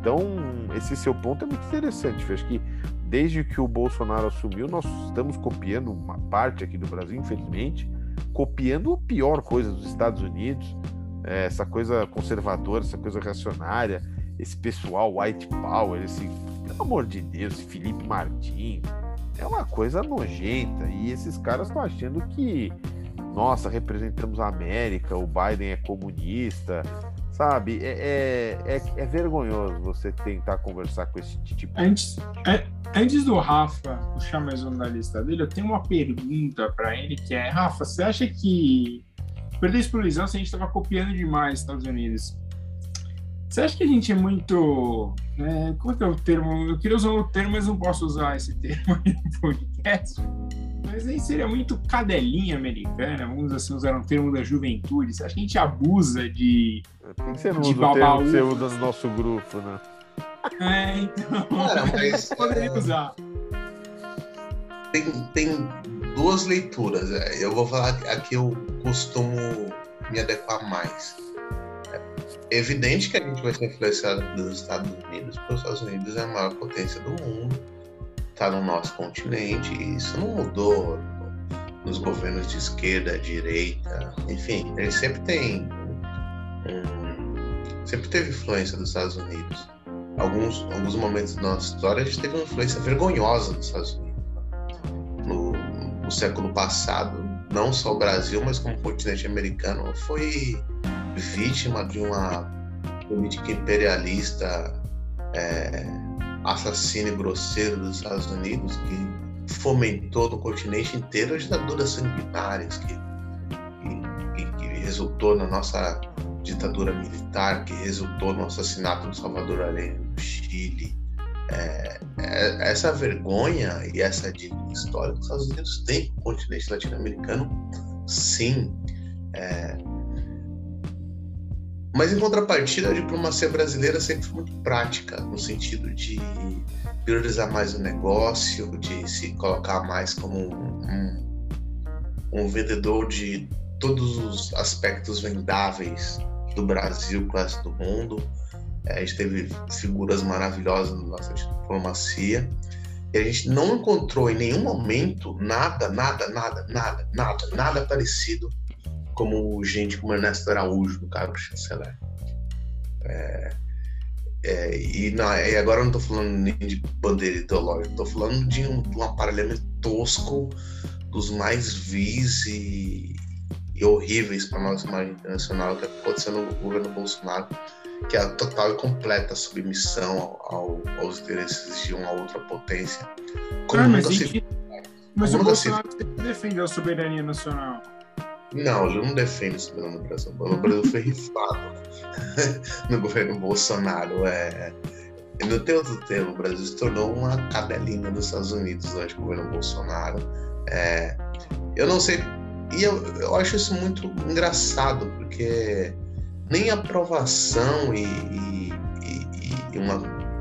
Então, esse seu ponto é muito interessante. Acho que desde que o Bolsonaro assumiu, nós estamos copiando uma parte aqui do Brasil, infelizmente, copiando a pior coisa dos Estados Unidos, é, essa coisa conservadora, essa coisa reacionária, esse pessoal white power, esse, pelo amor de Deus, Felipe Martins, é uma coisa nojenta. E esses caras estão achando que, nossa, representamos a América, o Biden é comunista, sabe? É, é, é, é, vergonhoso você tentar conversar com esse tipo. Antes, é, antes do Rafa puxar mais um da lista dele, eu tenho uma pergunta para ele que é, Rafa, você acha que perder a se a gente estava copiando demais Estados Unidos? Você acha que a gente é muito. É, como é que é o termo? Eu queria usar o termo, mas não posso usar esse termo aí no podcast. Mas aí seria muito cadelinha americana, vamos assim usar um termo da juventude. Você acha que a gente abusa de. Por que você não usa o termo que você usa no nosso grupo, né? É, então. Cara, mas. poderia é, usar. Tem, tem duas leituras. É, eu vou falar aqui eu costumo me adequar mais evidente que a gente vai ser influenciado dos Estados Unidos, porque os Estados Unidos é a maior potência do mundo, está no nosso continente, e isso não mudou nos governos de esquerda, direita, enfim, ele sempre tem um, sempre teve influência dos Estados Unidos. Alguns, alguns momentos da nossa história a gente teve uma influência vergonhosa dos Estados Unidos. No, no século passado, não só o Brasil, mas como o continente americano foi vítima de uma política imperialista é, assassino e grosseiro dos Estados Unidos que fomentou no continente inteiro as ditaduras sanguinárias que, que, que, resultou na nossa ditadura militar, que resultou no assassinato do Salvador Allende no Chile. É, é, essa vergonha e essa dívida histórica que os Estados Unidos têm com o continente latino-americano, sim. É, mas em contrapartida, a diplomacia brasileira sempre foi muito prática, no sentido de priorizar mais o negócio, de se colocar mais como um, um, um vendedor de todos os aspectos vendáveis do Brasil para o do mundo. É, a gente teve figuras maravilhosas na nossa diplomacia. E a gente não encontrou em nenhum momento nada, nada, nada, nada, nada, nada parecido como gente como Ernesto Araújo, no cargo chanceler. É, é, e, na, e, agora eu não estou falando nem de bandeira ideológica, estou falando de um, de um, aparelhamento tosco dos mais vis e, e horríveis para nossa imagem internacional que aconteceu no governo Bolsonaro, que é a total e completa submissão ao, aos interesses de uma outra potência. Como ah, mas, se... mas o Bolsonaro se... defendeu a soberania nacional. Não, ele não defende o soberano do Brasil. O Brasil foi rifado no governo Bolsonaro. É... Não tem outro termo, o Brasil se tornou uma cadelinha dos Estados Unidos durante o governo Bolsonaro. É... Eu não sei, e eu, eu acho isso muito engraçado, porque nem aprovação e, e, e, e uma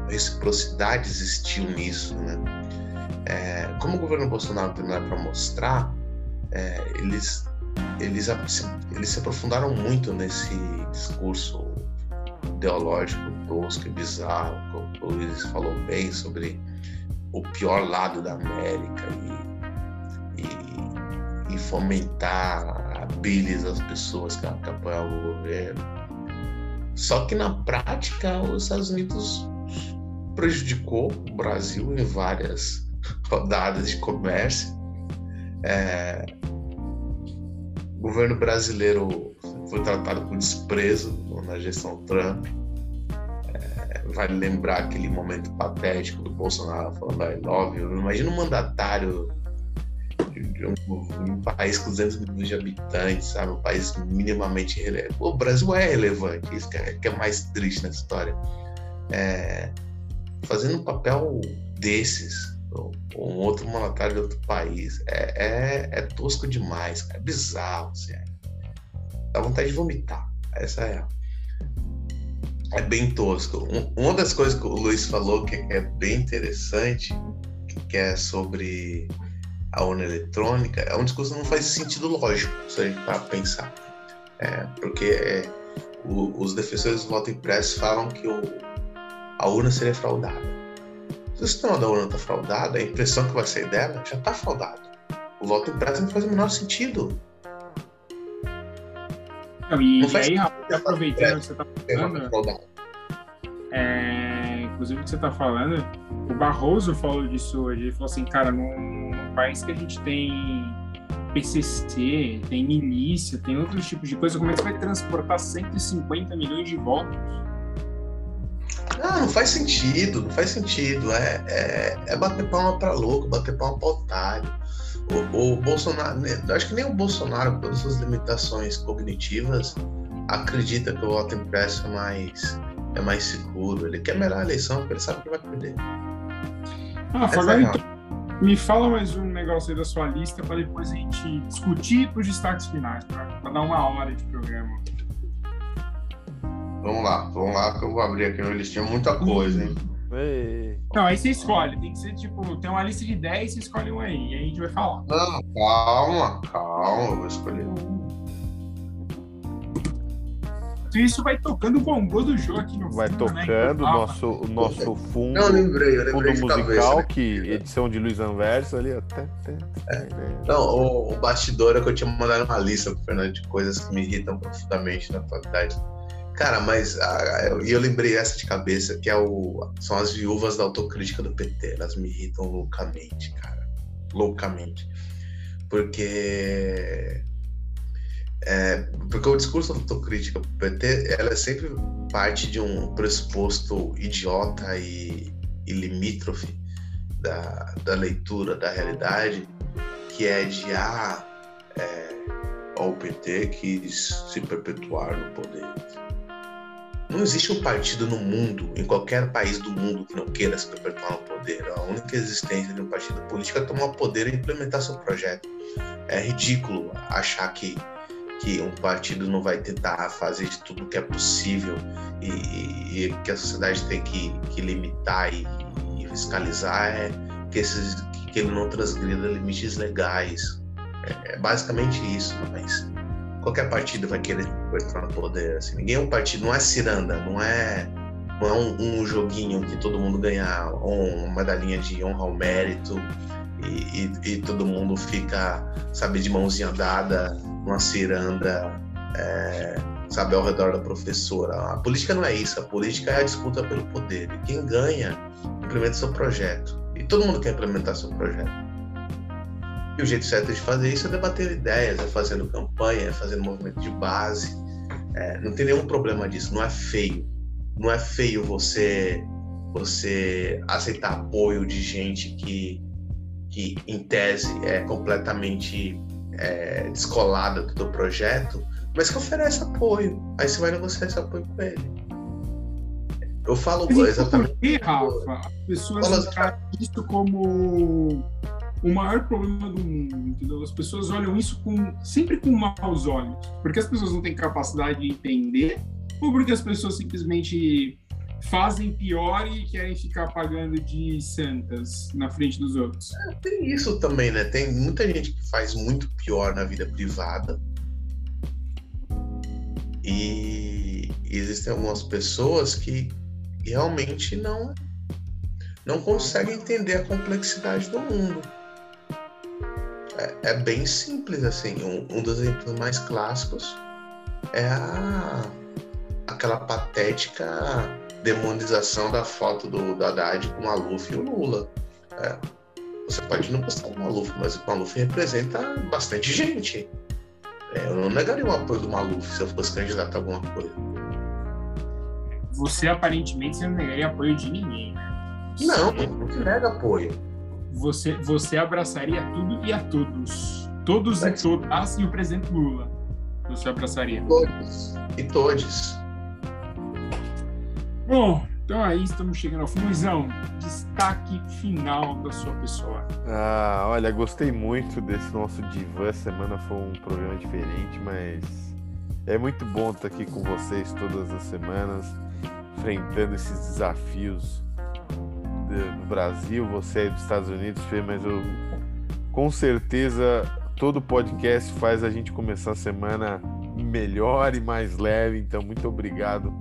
reciprocidade existiu nisso, né? É, como o governo Bolsonaro tem nada para mostrar, é, eles, eles, eles se aprofundaram muito nesse discurso ideológico tosco e bizarro, o Luiz falou bem sobre o pior lado da América e, e, e fomentar a bilis das pessoas que, que o governo. Só que na prática os Estados Unidos prejudicou o Brasil em várias rodadas de comércio. É, governo brasileiro foi tratado com desprezo na gestão Trump. É, vale lembrar aquele momento patético do Bolsonaro falando I love you. Imagina um mandatário de um, um, país com 200 milhões de habitantes, sabe? Um país minimamente relevante. O Brasil é relevante, isso que é, que é mais triste nessa história. É, fazendo um papel desses, ou, um outro mandatário de outro país, é, é, é tosco demais, é bizarro, assim, é. dá vontade de vomitar. Essa é é bem tosco. Um, uma das coisas que o Luiz falou que é bem interessante, que é sobre a urna eletrônica, é um discurso que não faz sentido lógico se a gente para pensar. É, porque é, o, os defensores do voto impresso falam que o, a urna seria fraudada. Se o sistema da urna está fraudada, a impressão que vai sair dela já está fraudada. O voto impresso não faz o menor sentido. Não, e, não aí, Rafa, aproveitando que você está falando, é, inclusive o que você está falando, o Barroso falou disso hoje. Ele falou assim, cara, num, num país que a gente tem PCC, tem milícia, tem outros tipos de coisa, como é que você vai transportar 150 milhões de votos? Não, não faz sentido, não faz sentido. É, é, é bater palma para louco, bater palma para otário. O, o Bolsonaro, né, acho que nem o Bolsonaro, com todas as suas limitações cognitivas, acredita que o voto impresso é mais, é mais seguro. Ele quer melhorar a eleição porque ele sabe que vai perder. Ah, Fagar, é então, me fala mais um negócio aí da sua lista para depois a gente discutir para os destaques finais, para dar uma hora de programa. Vamos lá, vamos lá que eu vou abrir aqui uma listinha, muita coisa, hein? Não, aí você escolhe. Tem que ser tipo, tem uma lista de 10, você escolhe um aí. E aí a gente vai falar. Não, calma, calma, eu vou escolher um. Isso vai tocando o bongô do jogo aqui no Vai fundo, né? tocando o né? nosso, o nosso fundo, Não, lembrei, eu lembrei fundo musical, cabeça, né? que edição de Luiz Anverso ali até. É. Não, o, o bastidor é que eu tinha mandado uma lista pro Fernando de coisas que me irritam profundamente na atualidade. Cara, mas ah, eu, eu lembrei essa de cabeça, que é o, são as viúvas da autocrítica do PT. Elas me irritam loucamente, cara. Loucamente. Porque. É, porque o discurso da autocrítica do PT ela é sempre parte de um pressuposto idiota e, e limítrofe da, da leitura da realidade, que é de ah, é, o PT quis se perpetuar no poder não existe um partido no mundo, em qualquer país do mundo, que não queira se perpetuar no poder. A única existência de um partido político é tomar o poder e implementar seu projeto. É ridículo achar que, que um partido não vai tentar fazer de tudo que é possível e, e, e que a sociedade tem que, que limitar e, e fiscalizar é que, esses, que ele não transgrida limites legais. É, é basicamente isso, mas qualquer partido vai querer entrar no poder. Assim. Ninguém é um partido, não é ciranda, não é, não é um, um joguinho que todo mundo ganha uma medalhinha de honra ao mérito e, e, e, todo mundo fica, sabe, de mãozinha dada, numa ciranda, é, sabe, ao redor da professora. A política não é isso, a política é a disputa pelo poder. E quem ganha implementa seu projeto. E todo mundo quer implementar seu projeto. E o jeito certo de fazer isso é debater ideias, é fazendo campanha, é fazendo movimento de base. É, não tem nenhum problema disso, não é feio. Não é feio você você aceitar apoio de gente que, que em tese é completamente é, descolada do teu projeto, mas que oferece apoio. Aí você vai negociar esse apoio com ele. Eu falo mas exatamente. Por que, Rafa? As pessoas encaram isso como o maior problema do mundo, entendeu? As pessoas olham isso com, sempre com maus olhos, porque as pessoas não têm capacidade de entender, ou porque as pessoas simplesmente fazem pior e querem ficar pagando de santas na frente dos outros. É, tem isso também, né? Tem muita gente que faz muito pior na vida privada. E existem algumas pessoas que realmente não não conseguem entender a complexidade do mundo. É, é bem simples assim. Um, um dos exemplos mais clássicos é a aquela patética demonização da foto do, do Haddad com o Maluf e o Lula. É, você pode não gostar do Maluf, mas o Maluf representa bastante gente. É, eu não negaria o apoio do Maluf se eu fosse candidato a alguma coisa. Você aparentemente você não negaria apoio de ninguém. Né? Não, não nega apoio. Você, você abraçaria tudo e a todos. Todos mas... e todas e o presidente Lula. Você abraçaria. Todos. E todos. Bom, então aí estamos chegando ao fim. Luizão, destaque final da sua pessoa. Ah, olha, gostei muito desse nosso divã. Semana foi um programa diferente, mas é muito bom estar aqui com vocês todas as semanas, enfrentando esses desafios do Brasil, você aí dos Estados Unidos, Fê, mas eu com certeza todo podcast faz a gente começar a semana melhor e mais leve. Então, muito obrigado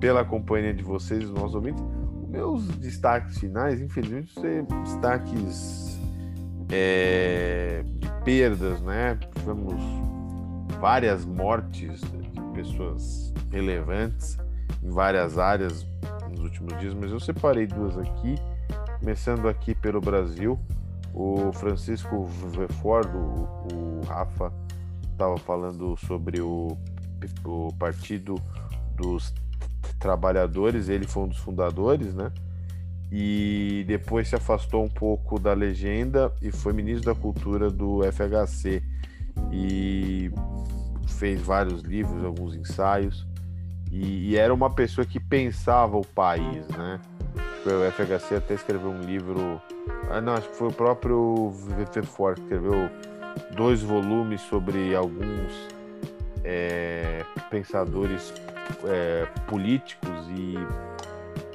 pela companhia de vocês, os nossos ouvintes. Os meus destaques finais, infelizmente, são destaques é, de perdas, né? Tivemos várias mortes de pessoas relevantes em várias áreas nos últimos dias, mas eu separei duas aqui, começando aqui pelo Brasil. O Francisco Veford, o, o Rafa, estava falando sobre o, o Partido dos trabalhadores, ele foi um dos fundadores, né? E depois se afastou um pouco da legenda e foi ministro da Cultura do FHC e fez vários livros, alguns ensaios e, e era uma pessoa que pensava o país, né? O FHC até escreveu um livro, ah, não, acho que foi o próprio VT Forte que escreveu dois volumes sobre alguns é, pensadores é, políticos e,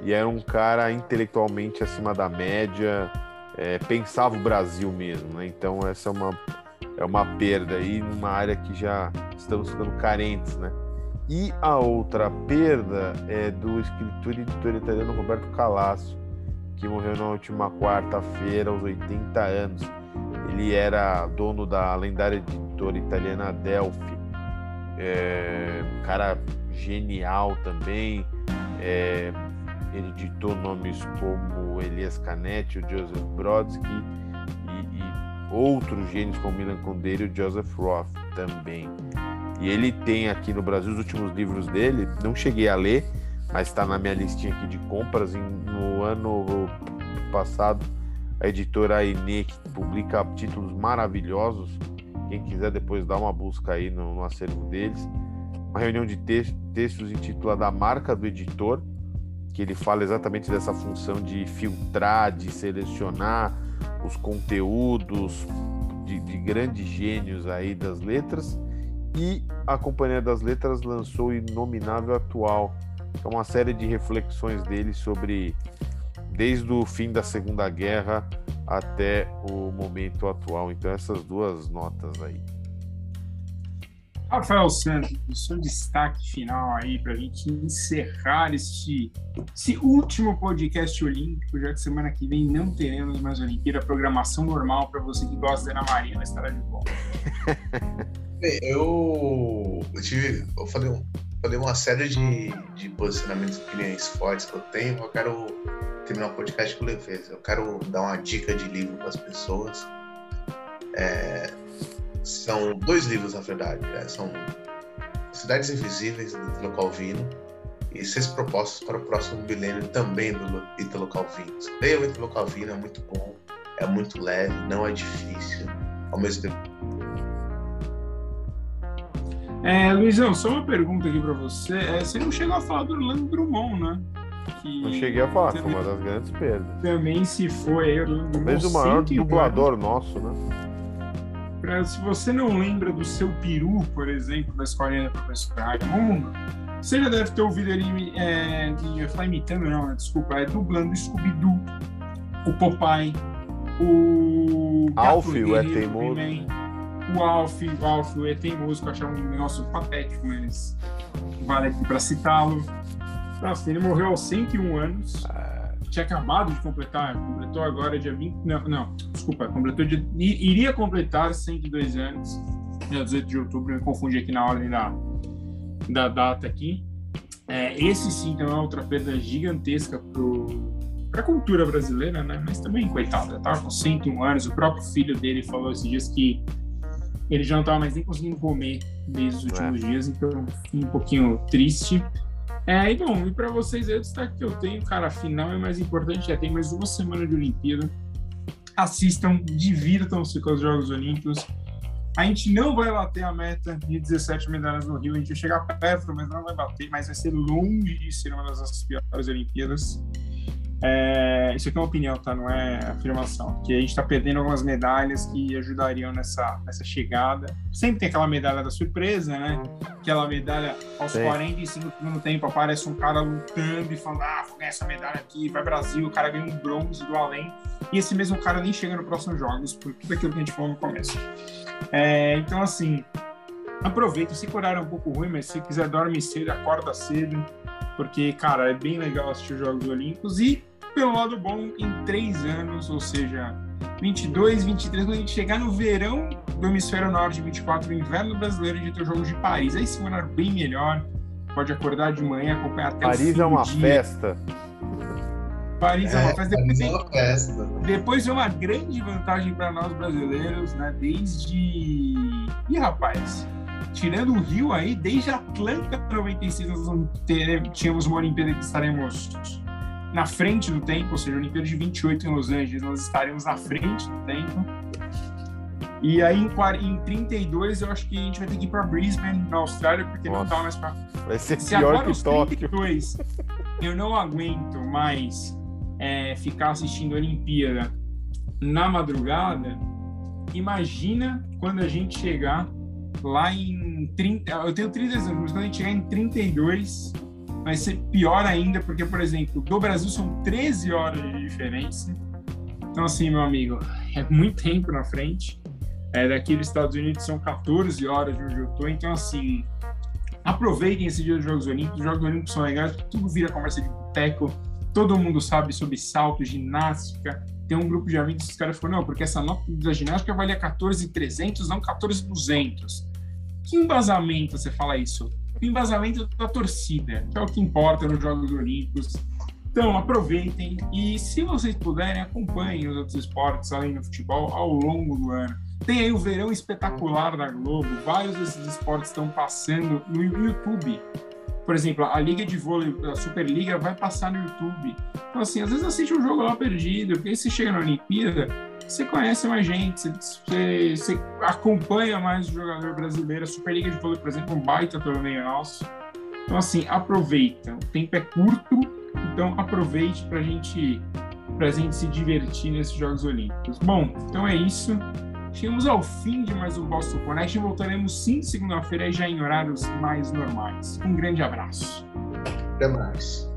e era um cara intelectualmente acima da média, é, pensava o Brasil mesmo, né? Então essa é uma, é uma perda aí numa área que já estamos ficando carentes, né? E a outra perda é do escritor e editor italiano Roberto Calasso, que morreu na última quarta-feira, aos 80 anos. Ele era dono da lendária editora italiana Delphi. É, cara genial também. É, ele editou nomes como Elias Canetti, o Joseph Brodsky e, e outros gênios como Milan Kundera e o Joseph Roth também. E ele tem aqui no Brasil os últimos livros dele, não cheguei a ler, mas está na minha listinha aqui de compras. no ano passado, a editora Aine, publica títulos maravilhosos. Quem quiser depois dar uma busca aí no, no acervo deles uma reunião de textos intitulada A Marca do Editor, que ele fala exatamente dessa função de filtrar, de selecionar os conteúdos de, de grandes gênios aí das letras. E a Companhia das Letras lançou o Inominável Atual, que é uma série de reflexões dele sobre desde o fim da Segunda Guerra até o momento atual. Então essas duas notas aí. Rafael Santos, o seu destaque final aí para a gente encerrar este, último podcast olímpico, já que semana que vem não teremos mais Olimpíada, programação normal para você que gosta da Ana Marina estará de volta. eu, eu tive, eu falei, falei uma série de, de posicionamentos e opiniões fortes que eu tenho, eu quero terminar o podcast com leveza, eu quero dar uma dica de livro para as pessoas. É, são dois livros, na verdade. Né? São Cidades Invisíveis, do Italo Calvino, e Seis Propostas para o Próximo Milênio, também do Italo Calvino. Leia o Italo Calvino, é muito bom, é muito leve, não é difícil, ao mesmo tempo. É, Luizão, só uma pergunta aqui para você. É, você não chegou a falar do Orlando Drummond, né? Que não cheguei a falar, foi uma das grandes perdas. Também se foi. Talvez o maior dublador nosso, né? Pra, se você não lembra do seu peru, por exemplo, da escolinha do professor Raimundo, Você já deve ter ouvido ele, é, de, falar imitando, não, desculpa, é dublando o Scooby-Doo, o Popeye, o... Alf, o É Teimoso. O Alf, o Alf, o É Teimoso, que eu achava um negócio patético, mas vale aqui para citá-lo. Nossa, ele morreu aos 101 anos. Tinha acabado de completar, completou agora dia 20. Não, não desculpa, completou de, iria completar 102 anos, dia 18 de outubro, me confundi aqui na ordem da, da data aqui. É, esse sim também é outra perda gigantesca para a cultura brasileira, né? Mas também, coitado, já tava com 101 anos. O próprio filho dele falou esses dias que ele já não estava mais nem conseguindo comer desde os últimos É. dias, então um pouquinho triste. É, e bom, e para vocês aí, o destaque que eu tenho, cara, a final é mais importante, já tem mais uma semana de Olimpíada. Assistam, divirtam-se com os Jogos Olímpicos. A gente não vai bater a meta de 17 medalhas no Rio, a gente vai chegar perto, mas não vai bater, mas vai ser longe de ser uma das piores Olimpíadas. É, isso aqui é uma opinião, tá? Não é afirmação. Que a gente está perdendo algumas medalhas que ajudariam nessa, nessa chegada. Sempre tem aquela medalha da surpresa, né? Aquela medalha aos Sim. 45 do segundo tempo aparece um cara lutando e falando: Ah, vou ganhar essa medalha aqui, vai Brasil. O cara ganha um bronze do além. E esse mesmo cara nem chega no próximo Jogos, por tudo aquilo que a gente falou no começo. É, então, assim, aproveita. Se horário é um pouco ruim, mas se quiser, dorme cedo, acorda cedo. Porque, cara, é bem legal assistir os Jogos Olímpicos. E, pelo lado bom, em três anos, ou seja, 22, 23, quando a gente chegar no verão do Hemisfério Norte, 24, no inverno brasileiro, a gente tem os Jogos de Paris. Aí sim, um horário bem melhor. Pode acordar de manhã, acompanhar até o Paris fim é uma do dia. festa. Paris é, uma festa. Depois, Paris é uma festa. depois é uma grande vantagem para nós brasileiros, né? Desde. Ih, rapaz, tirando o Rio aí, desde Atlanta 96, nós tínhamos uma Olimpíada que estaremos na frente do tempo, ou seja, a Olimpíada de 28 em Los Angeles, nós estaremos na frente do tempo. E aí em, em 32 eu acho que a gente vai ter que ir para Brisbane, na Austrália, porque não Nossa. dá mais para Vai ser se pior agora que aos Tóquio. 32 eu não aguento mais é, ficar assistindo a Olimpíada na madrugada, imagina quando a gente chegar lá em 30. Eu tenho 30 anos, mas quando a gente chegar em 32, vai ser pior ainda, porque, por exemplo, do Brasil são 13 horas de diferença. Então, assim, meu amigo, é muito tempo na frente. É, daqui dos Estados Unidos são 14 horas de onde eu tô, então, assim, aproveitem esse dia dos Jogos Olímpicos. Os Jogos Olímpicos são legais, tudo vira conversa de boteco. Todo mundo sabe sobre salto, ginástica. Tem um grupo de amigos que os caras falaram, não, porque essa nota da ginástica valia 14,300, não 14,200. Que embasamento você fala isso? O embasamento da torcida, que é o que importa nos Jogos Olímpicos. Então, aproveitem e, se vocês puderem, acompanhem os outros esportes além do futebol ao longo do ano. Tem aí o verão espetacular da Globo, vários desses esportes estão passando no YouTube. Por exemplo, a Liga de Vôlei, a Superliga, vai passar no YouTube. Então, assim, às vezes assiste um jogo lá perdido, porque aí você chega na Olimpíada, você conhece mais gente, você, você- acompanha mais o jogador brasileiro. A Superliga de Vôlei, por exemplo, é um baita torneio nosso. Então, assim, aproveita. O tempo é curto, então aproveite pra gente, pra gente se divertir nesses Jogos Olímpicos. Bom, então é isso. Chegamos ao fim de mais um Boston Connect. Voltaremos sim segunda-feira, já em horários mais normais. Um grande abraço. Até mais.